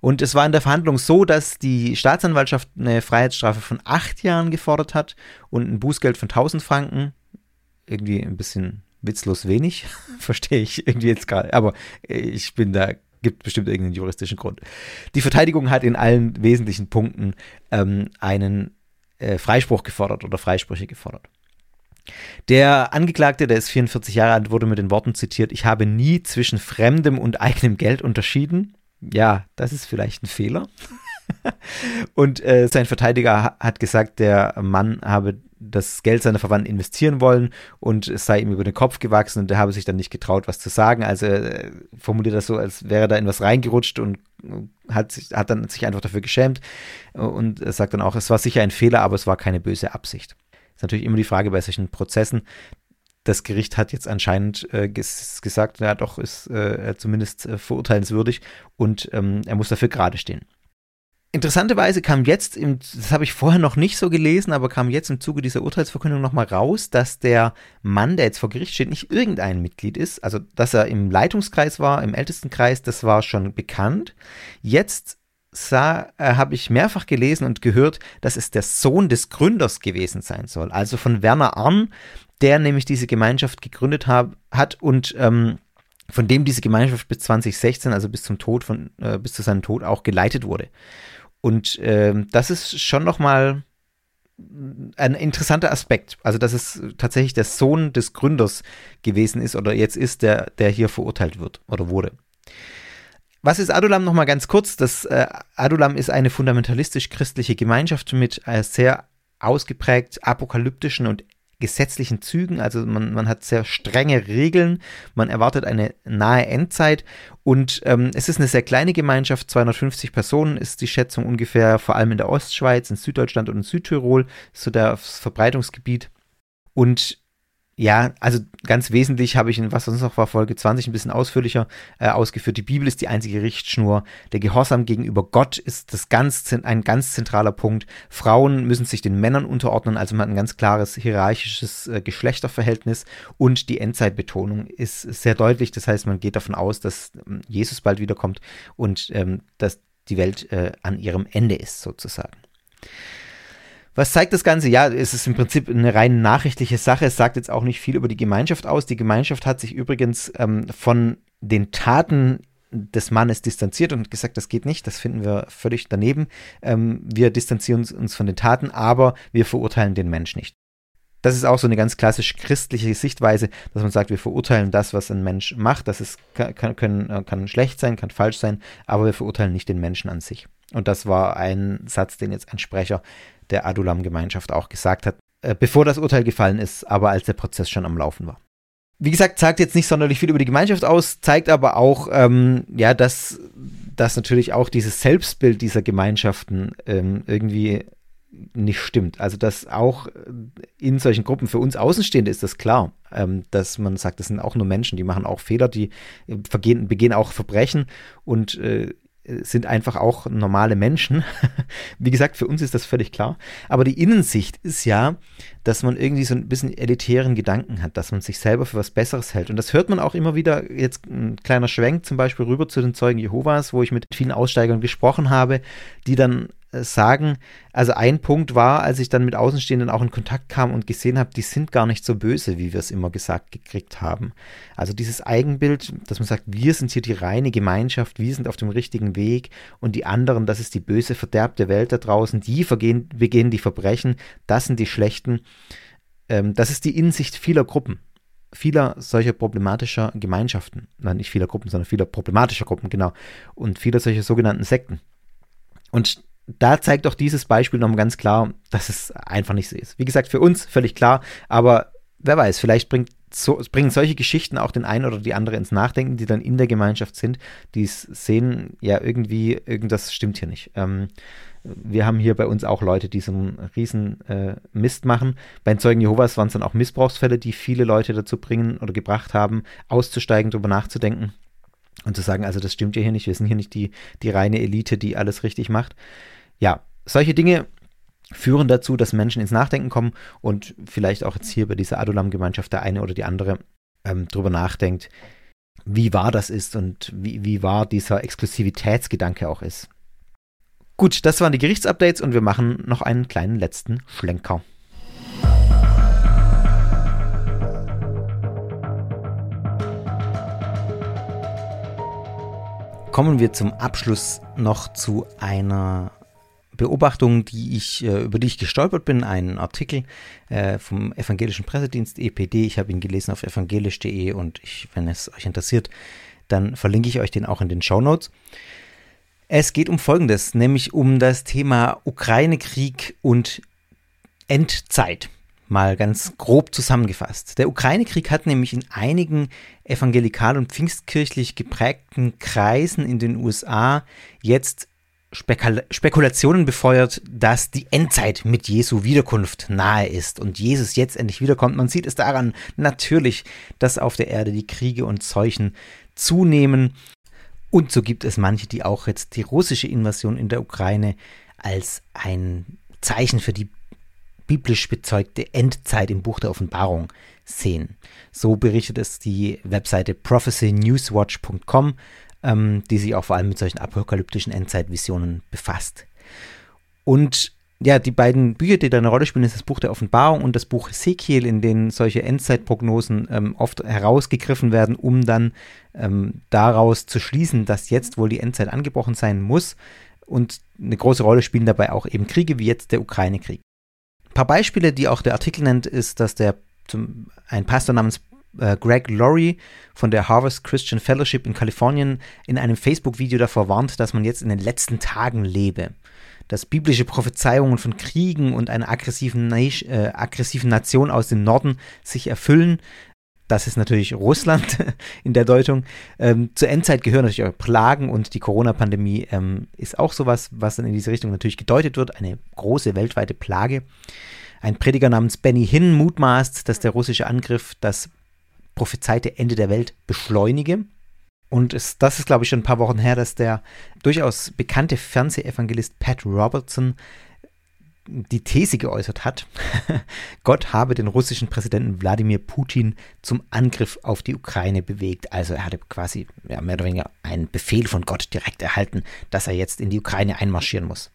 Und es war in der Verhandlung so, dass die Staatsanwaltschaft eine Freiheitsstrafe von acht Jahren gefordert hat und ein Bußgeld von 1000 Franken. Irgendwie ein bisschen witzlos wenig, [laughs] verstehe ich irgendwie jetzt gerade. Aber ich bin da gibt bestimmt irgendeinen juristischen Grund. Die Verteidigung hat in allen wesentlichen Punkten ähm, einen äh, Freispruch gefordert oder Freisprüche gefordert. Der Angeklagte, der ist 44 Jahre alt, wurde mit den Worten zitiert, ich habe nie zwischen fremdem und eigenem Geld unterschieden. Ja, das ist vielleicht ein Fehler. [laughs] und äh, sein Verteidiger hat gesagt, der Mann habe das Geld seiner Verwandten investieren wollen und es sei ihm über den Kopf gewachsen und er habe sich dann nicht getraut, was zu sagen. Also er formuliert das so, als wäre er da in was reingerutscht und hat, sich, hat dann sich einfach dafür geschämt und er sagt dann auch, es war sicher ein Fehler, aber es war keine böse Absicht. Ist natürlich immer die Frage bei solchen Prozessen. Das Gericht hat jetzt anscheinend äh, ges gesagt, ja doch, ist äh, zumindest äh, verurteilenswürdig und ähm, er muss dafür gerade stehen. Interessanterweise kam jetzt, im, das habe ich vorher noch nicht so gelesen, aber kam jetzt im Zuge dieser Urteilsverkündung nochmal raus, dass der Mann, der jetzt vor Gericht steht, nicht irgendein Mitglied ist. Also, dass er im Leitungskreis war, im Ältestenkreis, das war schon bekannt. Jetzt äh, habe ich mehrfach gelesen und gehört, dass es der Sohn des Gründers gewesen sein soll. Also von Werner Arn, der nämlich diese Gemeinschaft gegründet hab, hat und ähm, von dem diese Gemeinschaft bis 2016, also bis zum Tod von, äh, bis zu seinem Tod auch geleitet wurde. Und äh, das ist schon nochmal ein interessanter Aspekt. Also, dass es tatsächlich der Sohn des Gründers gewesen ist oder jetzt ist, der, der hier verurteilt wird oder wurde. Was ist Adulam nochmal ganz kurz? Das äh, Adulam ist eine fundamentalistisch-christliche Gemeinschaft mit sehr ausgeprägt apokalyptischen und gesetzlichen Zügen. Also man, man hat sehr strenge Regeln, man erwartet eine nahe Endzeit und ähm, es ist eine sehr kleine Gemeinschaft, 250 Personen ist die Schätzung ungefähr, vor allem in der Ostschweiz, in Süddeutschland und in Südtirol, so das Verbreitungsgebiet. Und ja, also ganz wesentlich habe ich in was sonst noch war, Folge 20 ein bisschen ausführlicher äh, ausgeführt. Die Bibel ist die einzige Richtschnur. Der Gehorsam gegenüber Gott ist das ganz, ein ganz zentraler Punkt. Frauen müssen sich den Männern unterordnen, also man hat ein ganz klares hierarchisches äh, Geschlechterverhältnis und die Endzeitbetonung ist sehr deutlich. Das heißt, man geht davon aus, dass ähm, Jesus bald wiederkommt und ähm, dass die Welt äh, an ihrem Ende ist, sozusagen. Was zeigt das Ganze? Ja, es ist im Prinzip eine rein nachrichtliche Sache. Es sagt jetzt auch nicht viel über die Gemeinschaft aus. Die Gemeinschaft hat sich übrigens ähm, von den Taten des Mannes distanziert und gesagt, das geht nicht, das finden wir völlig daneben. Ähm, wir distanzieren uns von den Taten, aber wir verurteilen den Mensch nicht. Das ist auch so eine ganz klassisch christliche Sichtweise, dass man sagt, wir verurteilen das, was ein Mensch macht. Das ist, kann, können, äh, kann schlecht sein, kann falsch sein, aber wir verurteilen nicht den Menschen an sich. Und das war ein Satz, den jetzt ein Sprecher der Adulam-Gemeinschaft auch gesagt hat, äh, bevor das Urteil gefallen ist, aber als der Prozess schon am Laufen war. Wie gesagt, zeigt jetzt nicht sonderlich viel über die Gemeinschaft aus, zeigt aber auch, ähm, ja, dass, dass natürlich auch dieses Selbstbild dieser Gemeinschaften ähm, irgendwie nicht stimmt. Also, dass auch in solchen Gruppen für uns Außenstehende ist das klar, ähm, dass man sagt, das sind auch nur Menschen, die machen auch Fehler, die vergehen, begehen auch Verbrechen und äh, sind einfach auch normale Menschen. [laughs] Wie gesagt, für uns ist das völlig klar. Aber die Innensicht ist ja, dass man irgendwie so ein bisschen elitären Gedanken hat, dass man sich selber für was Besseres hält. Und das hört man auch immer wieder, jetzt ein kleiner Schwenk zum Beispiel rüber zu den Zeugen Jehovas, wo ich mit vielen Aussteigern gesprochen habe, die dann sagen, also ein Punkt war, als ich dann mit Außenstehenden auch in Kontakt kam und gesehen habe, die sind gar nicht so böse, wie wir es immer gesagt gekriegt haben. Also dieses Eigenbild, dass man sagt, wir sind hier die reine Gemeinschaft, wir sind auf dem richtigen Weg und die anderen, das ist die böse, verderbte Welt da draußen, die vergehen, begehen die Verbrechen, das sind die Schlechten. Ähm, das ist die Insicht vieler Gruppen vieler solcher problematischer Gemeinschaften. Nein, nicht vieler Gruppen, sondern vieler problematischer Gruppen, genau. Und vieler solcher sogenannten Sekten. Und da zeigt doch dieses Beispiel nochmal ganz klar, dass es einfach nicht so ist. Wie gesagt, für uns völlig klar, aber wer weiß, vielleicht bringt so, bringen solche Geschichten auch den einen oder die andere ins Nachdenken, die dann in der Gemeinschaft sind, die sehen, ja, irgendwie, irgendwas stimmt hier nicht. Ähm, wir haben hier bei uns auch Leute, die so einen riesen äh, Mist machen. Bei den Zeugen Jehovas waren es dann auch Missbrauchsfälle, die viele Leute dazu bringen oder gebracht haben, auszusteigen, darüber nachzudenken und zu sagen, also das stimmt ja hier nicht, wir sind hier nicht die, die reine Elite, die alles richtig macht ja, solche Dinge führen dazu, dass Menschen ins Nachdenken kommen und vielleicht auch jetzt hier bei dieser Adulam-Gemeinschaft der eine oder die andere ähm, drüber nachdenkt, wie wahr das ist und wie, wie wahr dieser Exklusivitätsgedanke auch ist. Gut, das waren die Gerichtsupdates und wir machen noch einen kleinen letzten Schlenker. Kommen wir zum Abschluss noch zu einer Beobachtung, die ich, äh, über die ich gestolpert bin, einen Artikel äh, vom Evangelischen Pressedienst EPD. Ich habe ihn gelesen auf evangelisch.de und ich, wenn es euch interessiert, dann verlinke ich euch den auch in den Show Notes. Es geht um Folgendes, nämlich um das Thema Ukraine-Krieg und Endzeit. Mal ganz grob zusammengefasst. Der Ukraine-Krieg hat nämlich in einigen evangelikal- und pfingstkirchlich geprägten Kreisen in den USA jetzt Spekul Spekulationen befeuert, dass die Endzeit mit Jesu Wiederkunft nahe ist und Jesus jetzt endlich wiederkommt. Man sieht es daran natürlich, dass auf der Erde die Kriege und Seuchen zunehmen. Und so gibt es manche, die auch jetzt die russische Invasion in der Ukraine als ein Zeichen für die biblisch bezeugte Endzeit im Buch der Offenbarung sehen. So berichtet es die Webseite prophecynewswatch.com ähm, die sich auch vor allem mit solchen apokalyptischen Endzeitvisionen befasst. Und ja, die beiden Bücher, die da eine Rolle spielen, ist das Buch der Offenbarung und das Buch Ezekiel, in denen solche Endzeitprognosen ähm, oft herausgegriffen werden, um dann ähm, daraus zu schließen, dass jetzt wohl die Endzeit angebrochen sein muss. Und eine große Rolle spielen dabei auch eben Kriege wie jetzt der Ukraine-Krieg. Ein paar Beispiele, die auch der Artikel nennt, ist, dass der zum, ein Pastor namens äh, Greg Laurie von der Harvest Christian Fellowship in Kalifornien in einem Facebook-Video davor warnt, dass man jetzt in den letzten Tagen lebe. Dass biblische Prophezeiungen von Kriegen und einer aggressiven, äh, aggressiven Nation aus dem Norden sich erfüllen. Das ist natürlich Russland [laughs] in der Deutung. Ähm, zur Endzeit gehören natürlich auch Plagen und die Corona-Pandemie ähm, ist auch sowas, was dann in diese Richtung natürlich gedeutet wird. Eine große weltweite Plage. Ein Prediger namens Benny Hinn mutmaßt, dass der russische Angriff das prophezeite Ende der Welt beschleunige. Und es, das ist, glaube ich, schon ein paar Wochen her, dass der durchaus bekannte Fernsehevangelist Pat Robertson die These geäußert hat, [laughs] Gott habe den russischen Präsidenten Wladimir Putin zum Angriff auf die Ukraine bewegt. Also er hatte quasi ja, mehr oder weniger einen Befehl von Gott direkt erhalten, dass er jetzt in die Ukraine einmarschieren muss.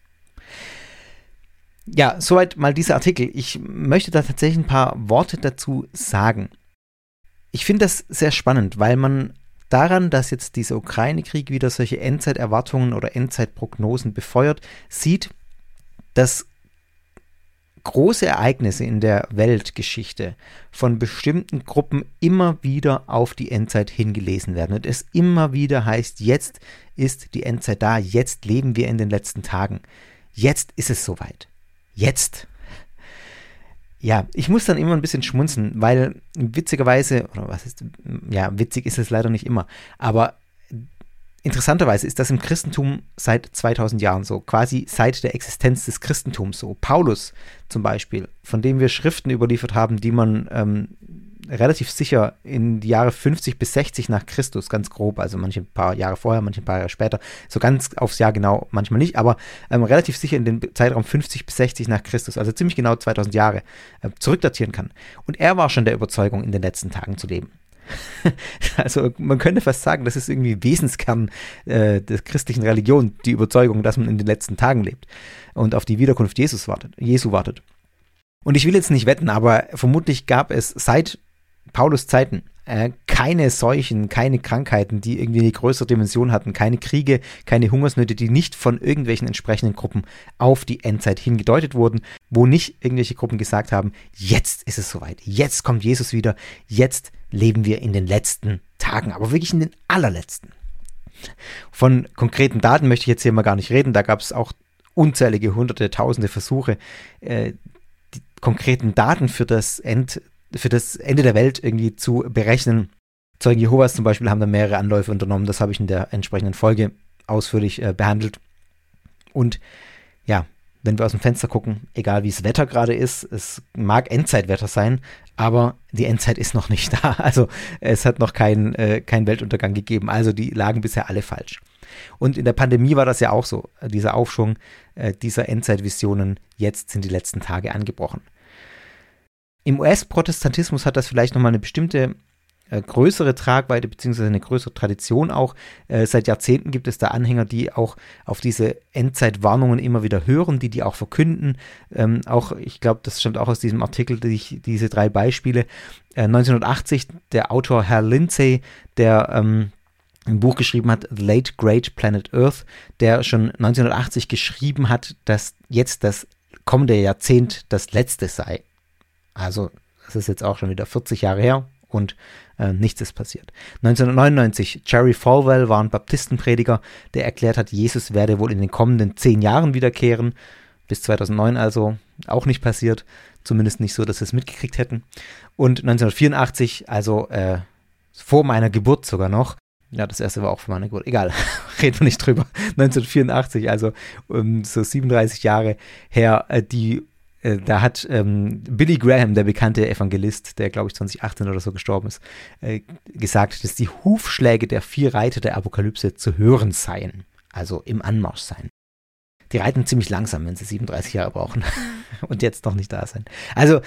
Ja, soweit mal dieser Artikel. Ich möchte da tatsächlich ein paar Worte dazu sagen ich finde das sehr spannend, weil man daran, dass jetzt dieser Ukraine-Krieg wieder solche Endzeiterwartungen oder Endzeitprognosen befeuert, sieht, dass große Ereignisse in der Weltgeschichte von bestimmten Gruppen immer wieder auf die Endzeit hingelesen werden. Und es immer wieder heißt, jetzt ist die Endzeit da, jetzt leben wir in den letzten Tagen, jetzt ist es soweit, jetzt. Ja, ich muss dann immer ein bisschen schmunzen, weil witzigerweise, oder was ist, ja, witzig ist es leider nicht immer, aber Interessanterweise ist das im Christentum seit 2000 Jahren so, quasi seit der Existenz des Christentums so. Paulus zum Beispiel, von dem wir Schriften überliefert haben, die man ähm, relativ sicher in die Jahre 50 bis 60 nach Christus, ganz grob, also manche paar Jahre vorher, manche paar Jahre später, so ganz aufs Jahr genau, manchmal nicht, aber ähm, relativ sicher in den Zeitraum 50 bis 60 nach Christus, also ziemlich genau 2000 Jahre, äh, zurückdatieren kann. Und er war schon der Überzeugung, in den letzten Tagen zu leben. [laughs] Also man könnte fast sagen, das ist irgendwie Wesenskern äh, der christlichen Religion, die Überzeugung, dass man in den letzten Tagen lebt und auf die Wiederkunft Jesus wartet, Jesu wartet. Und ich will jetzt nicht wetten, aber vermutlich gab es seit Paulus Zeiten äh, keine Seuchen, keine Krankheiten, die irgendwie eine größere Dimension hatten, keine Kriege, keine Hungersnöte, die nicht von irgendwelchen entsprechenden Gruppen auf die Endzeit hingedeutet wurden, wo nicht irgendwelche Gruppen gesagt haben, jetzt ist es soweit, jetzt kommt Jesus wieder, jetzt leben wir in den letzten Tagen, aber wirklich in den allerletzten. Von konkreten Daten möchte ich jetzt hier mal gar nicht reden, da gab es auch unzählige, hunderte, tausende Versuche, äh, die konkreten Daten für das, End, für das Ende der Welt irgendwie zu berechnen. Zeugen Jehovas zum Beispiel haben da mehrere Anläufe unternommen, das habe ich in der entsprechenden Folge ausführlich äh, behandelt. Und ja, wenn wir aus dem Fenster gucken, egal wie das Wetter gerade ist, es mag Endzeitwetter sein, aber die Endzeit ist noch nicht [laughs] da. Also es hat noch keinen äh, kein Weltuntergang gegeben. Also die lagen bisher alle falsch. Und in der Pandemie war das ja auch so, dieser Aufschwung äh, dieser Endzeitvisionen. Jetzt sind die letzten Tage angebrochen. Im US-Protestantismus hat das vielleicht nochmal eine bestimmte äh, größere Tragweite beziehungsweise eine größere Tradition auch. Äh, seit Jahrzehnten gibt es da Anhänger, die auch auf diese Endzeitwarnungen immer wieder hören, die die auch verkünden. Ähm, auch, ich glaube, das stammt auch aus diesem Artikel, die ich, diese drei Beispiele. Äh, 1980 der Autor Herr Lindsay, der ähm, ein Buch geschrieben hat, The Late Great Planet Earth, der schon 1980 geschrieben hat, dass jetzt das kommende Jahrzehnt das letzte sei. Also, das ist jetzt auch schon wieder 40 Jahre her und äh, nichts ist passiert. 1999, Jerry Falwell war ein Baptistenprediger, der erklärt hat, Jesus werde wohl in den kommenden zehn Jahren wiederkehren. Bis 2009 also auch nicht passiert, zumindest nicht so, dass wir es mitgekriegt hätten. Und 1984, also äh, vor meiner Geburt sogar noch, ja, das erste war auch vor meiner Geburt, egal, [laughs] reden wir nicht drüber. 1984, also um, so 37 Jahre her, äh, die da hat ähm, Billy Graham, der bekannte Evangelist, der glaube ich 2018 oder so gestorben ist, äh, gesagt, dass die Hufschläge der vier Reiter der Apokalypse zu hören seien, also im Anmarsch seien. Die reiten ziemlich langsam, wenn sie 37 Jahre brauchen [laughs] und jetzt noch nicht da sein. Also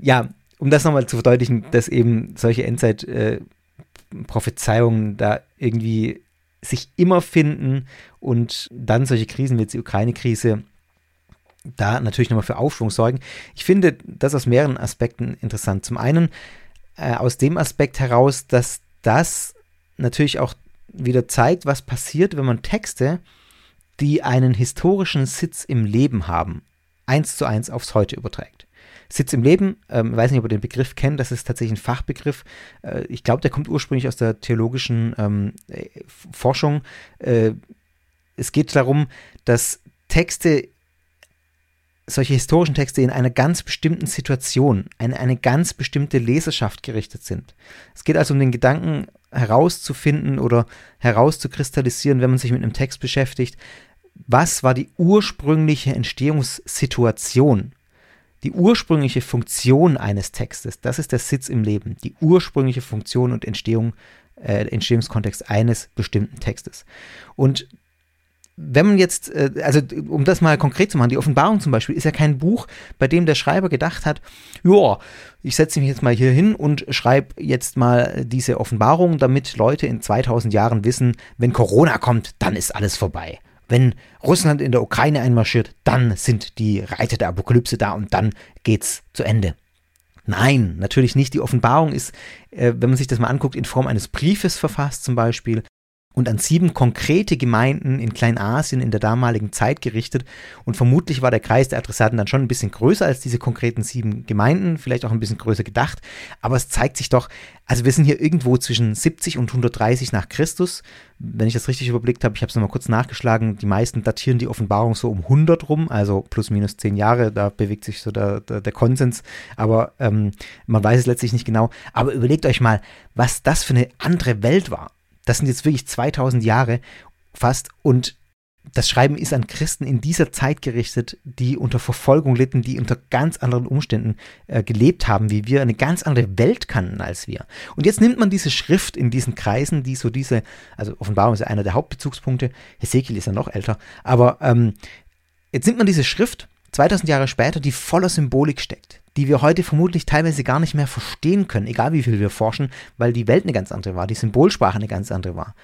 ja, um das nochmal zu verdeutlichen, dass eben solche Endzeit-Prophezeiungen äh, da irgendwie sich immer finden und dann solche Krisen wie die Ukraine-Krise da natürlich nochmal für Aufschwung sorgen. Ich finde das aus mehreren Aspekten interessant. Zum einen äh, aus dem Aspekt heraus, dass das natürlich auch wieder zeigt, was passiert, wenn man Texte, die einen historischen Sitz im Leben haben, eins zu eins aufs Heute überträgt. Sitz im Leben, ähm, weiß nicht, ob ihr den Begriff kennt, das ist tatsächlich ein Fachbegriff. Äh, ich glaube, der kommt ursprünglich aus der theologischen ähm, äh, Forschung. Äh, es geht darum, dass Texte solche historischen Texte in einer ganz bestimmten Situation, eine, eine ganz bestimmte Leserschaft gerichtet sind. Es geht also um den Gedanken herauszufinden oder herauszukristallisieren, wenn man sich mit einem Text beschäftigt, was war die ursprüngliche Entstehungssituation, die ursprüngliche Funktion eines Textes. Das ist der Sitz im Leben, die ursprüngliche Funktion und Entstehung, äh, Entstehungskontext eines bestimmten Textes. Und wenn man jetzt, äh, also um das mal konkret zu machen, die Offenbarung zum Beispiel ist ja kein Buch, bei dem der Schreiber gedacht hat, ja, ich setze mich jetzt mal hier hin und schreibe jetzt mal diese Offenbarung, damit Leute in 2000 Jahren wissen, wenn Corona kommt, dann ist alles vorbei. Wenn Russland in der Ukraine einmarschiert, dann sind die Reiter der Apokalypse da und dann geht's zu Ende. Nein, natürlich nicht. Die Offenbarung ist, äh, wenn man sich das mal anguckt, in Form eines Briefes verfasst zum Beispiel und an sieben konkrete Gemeinden in Kleinasien in der damaligen Zeit gerichtet. Und vermutlich war der Kreis der Adressaten dann schon ein bisschen größer als diese konkreten sieben Gemeinden, vielleicht auch ein bisschen größer gedacht. Aber es zeigt sich doch, also wir sind hier irgendwo zwischen 70 und 130 nach Christus. Wenn ich das richtig überblickt habe, ich habe es nochmal kurz nachgeschlagen, die meisten datieren die Offenbarung so um 100 rum, also plus minus 10 Jahre, da bewegt sich so der, der, der Konsens. Aber ähm, man weiß es letztlich nicht genau. Aber überlegt euch mal, was das für eine andere Welt war. Das sind jetzt wirklich 2000 Jahre fast und das Schreiben ist an Christen in dieser Zeit gerichtet, die unter Verfolgung litten, die unter ganz anderen Umständen äh, gelebt haben, wie wir, eine ganz andere Welt kannten als wir. Und jetzt nimmt man diese Schrift in diesen Kreisen, die so diese, also Offenbarung ist ja einer der Hauptbezugspunkte, Hesekiel ist ja noch älter, aber ähm, jetzt nimmt man diese Schrift 2000 Jahre später, die voller Symbolik steckt, die wir heute vermutlich teilweise gar nicht mehr verstehen können, egal wie viel wir forschen, weil die Welt eine ganz andere war, die Symbolsprache eine ganz andere war.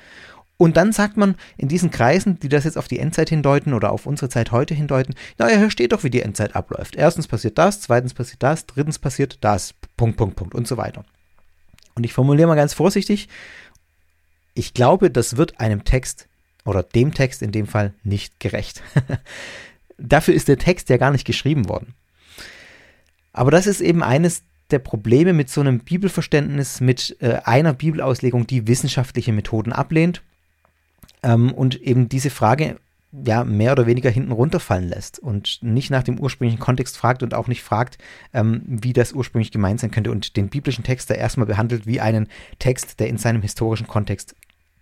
Und dann sagt man in diesen Kreisen, die das jetzt auf die Endzeit hindeuten oder auf unsere Zeit heute hindeuten, naja, hier steht doch, wie die Endzeit abläuft. Erstens passiert das, zweitens passiert das, drittens passiert das, Punkt, Punkt, Punkt und so weiter. Und ich formuliere mal ganz vorsichtig, ich glaube, das wird einem Text oder dem Text in dem Fall nicht gerecht. [laughs] Dafür ist der Text ja gar nicht geschrieben worden. Aber das ist eben eines der Probleme mit so einem Bibelverständnis, mit äh, einer Bibelauslegung, die wissenschaftliche Methoden ablehnt ähm, und eben diese Frage ja mehr oder weniger hinten runterfallen lässt und nicht nach dem ursprünglichen Kontext fragt und auch nicht fragt, ähm, wie das ursprünglich gemeint sein könnte und den biblischen Text da erstmal behandelt wie einen Text, der in seinem historischen Kontext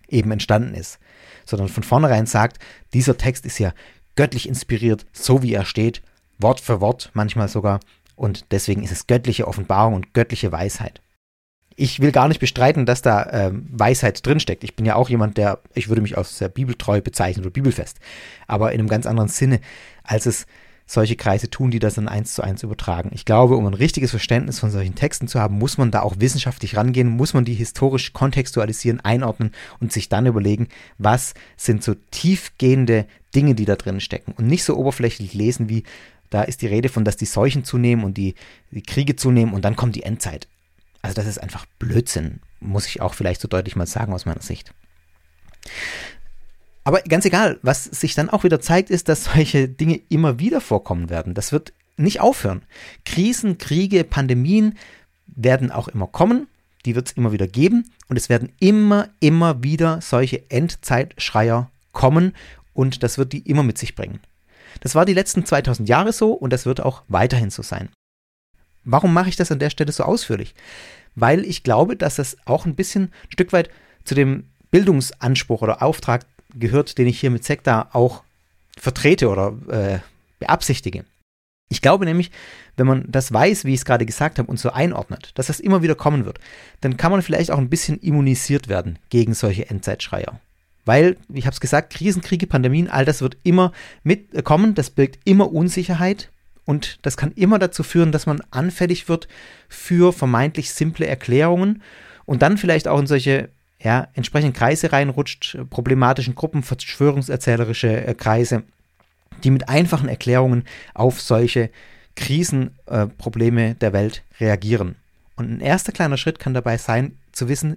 eben entstanden ist, sondern von vornherein sagt, dieser Text ist ja göttlich inspiriert, so wie er steht, Wort für Wort manchmal sogar und deswegen ist es göttliche Offenbarung und göttliche Weisheit. Ich will gar nicht bestreiten, dass da äh, Weisheit drinsteckt. Ich bin ja auch jemand, der, ich würde mich als sehr bibeltreu bezeichnen oder bibelfest, aber in einem ganz anderen Sinne, als es solche Kreise tun, die das dann eins zu eins übertragen. Ich glaube, um ein richtiges Verständnis von solchen Texten zu haben, muss man da auch wissenschaftlich rangehen, muss man die historisch kontextualisieren, einordnen und sich dann überlegen, was sind so tiefgehende Dinge, die da drin stecken und nicht so oberflächlich lesen wie da ist die Rede von, dass die Seuchen zunehmen und die, die Kriege zunehmen und dann kommt die Endzeit. Also das ist einfach Blödsinn, muss ich auch vielleicht so deutlich mal sagen aus meiner Sicht. Aber ganz egal, was sich dann auch wieder zeigt, ist, dass solche Dinge immer wieder vorkommen werden. Das wird nicht aufhören. Krisen, Kriege, Pandemien werden auch immer kommen. Die wird es immer wieder geben. Und es werden immer, immer wieder solche Endzeitschreier kommen. Und das wird die immer mit sich bringen. Das war die letzten 2000 Jahre so und das wird auch weiterhin so sein. Warum mache ich das an der Stelle so ausführlich? Weil ich glaube, dass das auch ein bisschen ein Stück weit zu dem Bildungsanspruch oder Auftrag gehört, den ich hier mit Sekta auch vertrete oder äh, beabsichtige. Ich glaube nämlich, wenn man das weiß, wie ich es gerade gesagt habe, und so einordnet, dass das immer wieder kommen wird, dann kann man vielleicht auch ein bisschen immunisiert werden gegen solche Endzeitschreier. Weil, ich habe es gesagt, Krisen, Kriege, Pandemien, all das wird immer mitkommen, das birgt immer Unsicherheit. Und das kann immer dazu führen, dass man anfällig wird für vermeintlich simple Erklärungen. Und dann vielleicht auch in solche ja, entsprechenden Kreise reinrutscht, problematischen Gruppen, verschwörungserzählerische äh, Kreise, die mit einfachen Erklärungen auf solche Krisenprobleme äh, der Welt reagieren. Und ein erster kleiner Schritt kann dabei sein, zu wissen,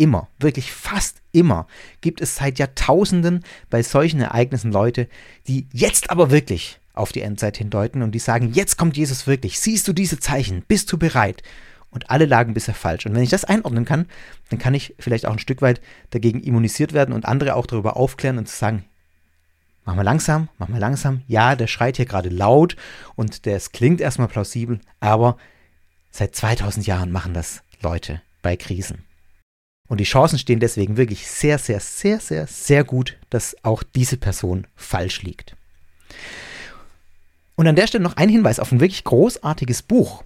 immer, wirklich fast immer, gibt es seit Jahrtausenden bei solchen Ereignissen Leute, die jetzt aber wirklich auf die Endzeit hindeuten und die sagen, jetzt kommt Jesus wirklich, siehst du diese Zeichen, bist du bereit? Und alle lagen bisher falsch. Und wenn ich das einordnen kann, dann kann ich vielleicht auch ein Stück weit dagegen immunisiert werden und andere auch darüber aufklären und zu sagen, mach mal langsam, mach mal langsam. Ja, der schreit hier gerade laut und das klingt erstmal plausibel, aber seit 2000 Jahren machen das Leute bei Krisen. Und die Chancen stehen deswegen wirklich sehr, sehr, sehr, sehr, sehr gut, dass auch diese Person falsch liegt. Und an der Stelle noch ein Hinweis auf ein wirklich großartiges Buch,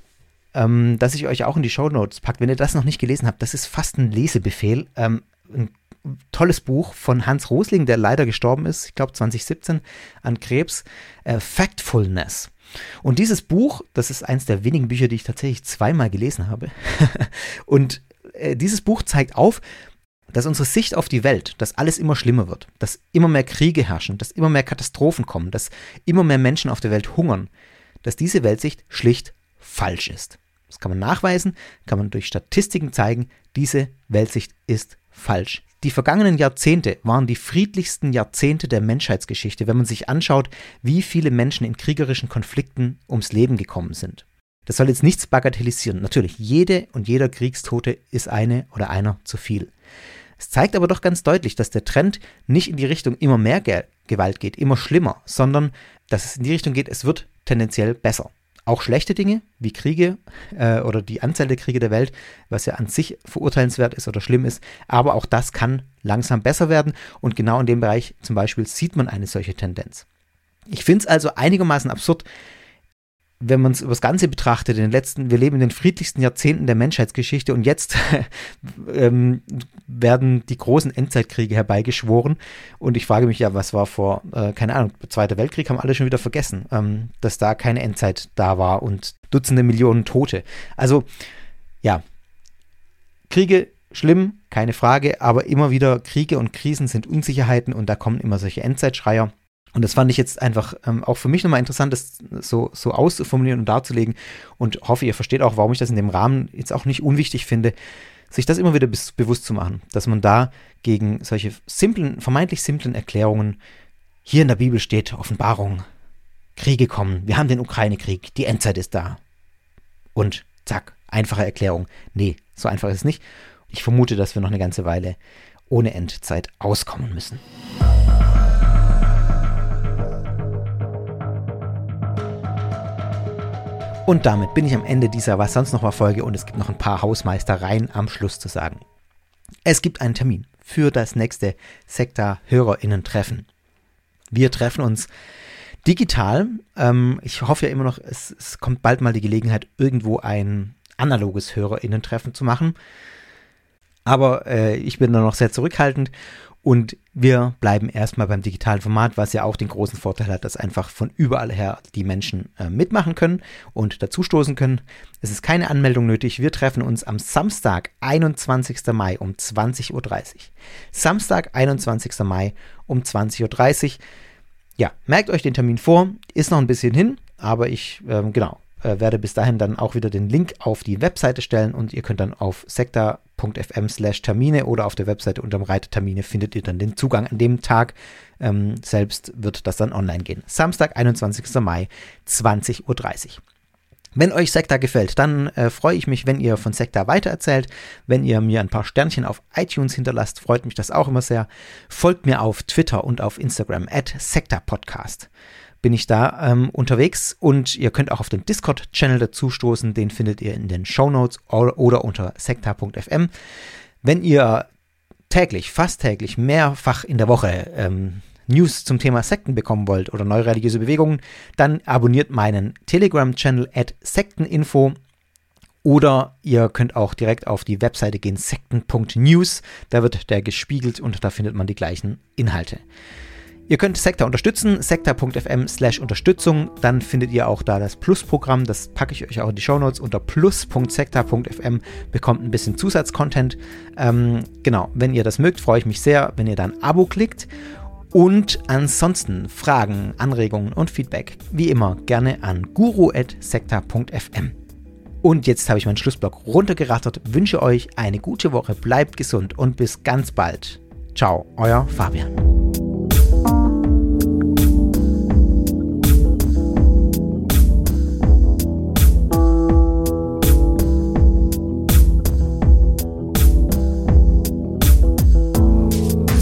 ähm, das ich euch auch in die Show Notes packe. Wenn ihr das noch nicht gelesen habt, das ist fast ein Lesebefehl. Ähm, ein tolles Buch von Hans Rosling, der leider gestorben ist, ich glaube 2017 an Krebs, äh, Factfulness. Und dieses Buch, das ist eins der wenigen Bücher, die ich tatsächlich zweimal gelesen habe. [laughs] und äh, dieses Buch zeigt auf, dass unsere Sicht auf die Welt, dass alles immer schlimmer wird, dass immer mehr Kriege herrschen, dass immer mehr Katastrophen kommen, dass immer mehr Menschen auf der Welt hungern, dass diese Weltsicht schlicht falsch ist. das kann man nachweisen, kann man durch Statistiken zeigen, diese Weltsicht ist falsch. Die vergangenen Jahrzehnte waren die friedlichsten Jahrzehnte der Menschheitsgeschichte, wenn man sich anschaut, wie viele Menschen in kriegerischen Konflikten ums Leben gekommen sind. Das soll jetzt nichts bagatellisieren. Natürlich, jede und jeder Kriegstote ist eine oder einer zu viel. Es zeigt aber doch ganz deutlich, dass der Trend nicht in die Richtung immer mehr Ge Gewalt geht, immer schlimmer, sondern dass es in die Richtung geht, es wird tendenziell besser. Auch schlechte Dinge wie Kriege äh, oder die Anzahl der Kriege der Welt, was ja an sich verurteilenswert ist oder schlimm ist, aber auch das kann langsam besser werden und genau in dem Bereich zum Beispiel sieht man eine solche Tendenz. Ich finde es also einigermaßen absurd, wenn man es übers Ganze betrachtet, in den letzten, wir leben in den friedlichsten Jahrzehnten der Menschheitsgeschichte und jetzt [laughs] ähm, werden die großen Endzeitkriege herbeigeschworen. Und ich frage mich ja, was war vor, äh, keine Ahnung, Zweiter Weltkrieg haben alle schon wieder vergessen, ähm, dass da keine Endzeit da war und Dutzende Millionen Tote. Also, ja, Kriege schlimm, keine Frage, aber immer wieder Kriege und Krisen sind Unsicherheiten und da kommen immer solche Endzeitschreier. Und das fand ich jetzt einfach ähm, auch für mich nochmal interessant, das so, so auszuformulieren und darzulegen. Und hoffe, ihr versteht auch, warum ich das in dem Rahmen jetzt auch nicht unwichtig finde, sich das immer wieder bewusst zu machen, dass man da gegen solche simplen, vermeintlich simplen Erklärungen, hier in der Bibel steht Offenbarung, Kriege kommen, wir haben den Ukraine-Krieg, die Endzeit ist da. Und zack, einfache Erklärung. Nee, so einfach ist es nicht. Ich vermute, dass wir noch eine ganze Weile ohne Endzeit auskommen müssen. Und damit bin ich am Ende dieser Was sonst noch war Folge und es gibt noch ein paar Hausmeistereien am Schluss zu sagen. Es gibt einen Termin für das nächste Sektor-HörerInnen-Treffen. Wir treffen uns digital. Ähm, ich hoffe ja immer noch, es, es kommt bald mal die Gelegenheit, irgendwo ein analoges HörerInnen-Treffen zu machen. Aber äh, ich bin da noch sehr zurückhaltend und wir bleiben erstmal beim digitalen Format, was ja auch den großen Vorteil hat, dass einfach von überall her die Menschen äh, mitmachen können und dazustoßen können. Es ist keine Anmeldung nötig. Wir treffen uns am Samstag, 21. Mai um 20.30 Uhr. Samstag, 21. Mai um 20.30 Uhr. Ja, merkt euch den Termin vor. Ist noch ein bisschen hin, aber ich, ähm, genau, äh, werde bis dahin dann auch wieder den Link auf die Webseite stellen und ihr könnt dann auf sektor anchor.fm slash Termine oder auf der Webseite unterm Reiter Termine findet ihr dann den Zugang an dem Tag. Ähm, selbst wird das dann online gehen. Samstag, 21. Mai, 20.30 Uhr. Wenn euch Sekta gefällt, dann äh, freue ich mich, wenn ihr von Sekta weitererzählt. Wenn ihr mir ein paar Sternchen auf iTunes hinterlasst, freut mich das auch immer sehr. Folgt mir auf Twitter und auf Instagram at Sekta Podcast bin ich da ähm, unterwegs und ihr könnt auch auf den Discord-Channel dazu stoßen. Den findet ihr in den Show Notes oder unter sekta.fm. Wenn ihr täglich, fast täglich, mehrfach in der Woche ähm, News zum Thema Sekten bekommen wollt oder neue religiöse Bewegungen, dann abonniert meinen Telegram-Channel at Sekteninfo oder ihr könnt auch direkt auf die Webseite gehen, sekten.news. Da wird der gespiegelt und da findet man die gleichen Inhalte. Ihr könnt Sekta unterstützen, sekta.fm slash Unterstützung. Dann findet ihr auch da das Plus-Programm. Das packe ich euch auch in die Shownotes. Unter plus.sekta.fm bekommt ein bisschen Zusatzcontent. Ähm, genau, wenn ihr das mögt, freue ich mich sehr, wenn ihr dann Abo klickt. Und ansonsten Fragen, Anregungen und Feedback, wie immer, gerne an guru.sekta.fm. Und jetzt habe ich meinen Schlussblock runtergerattert. Wünsche euch eine gute Woche, bleibt gesund und bis ganz bald. Ciao, euer Fabian.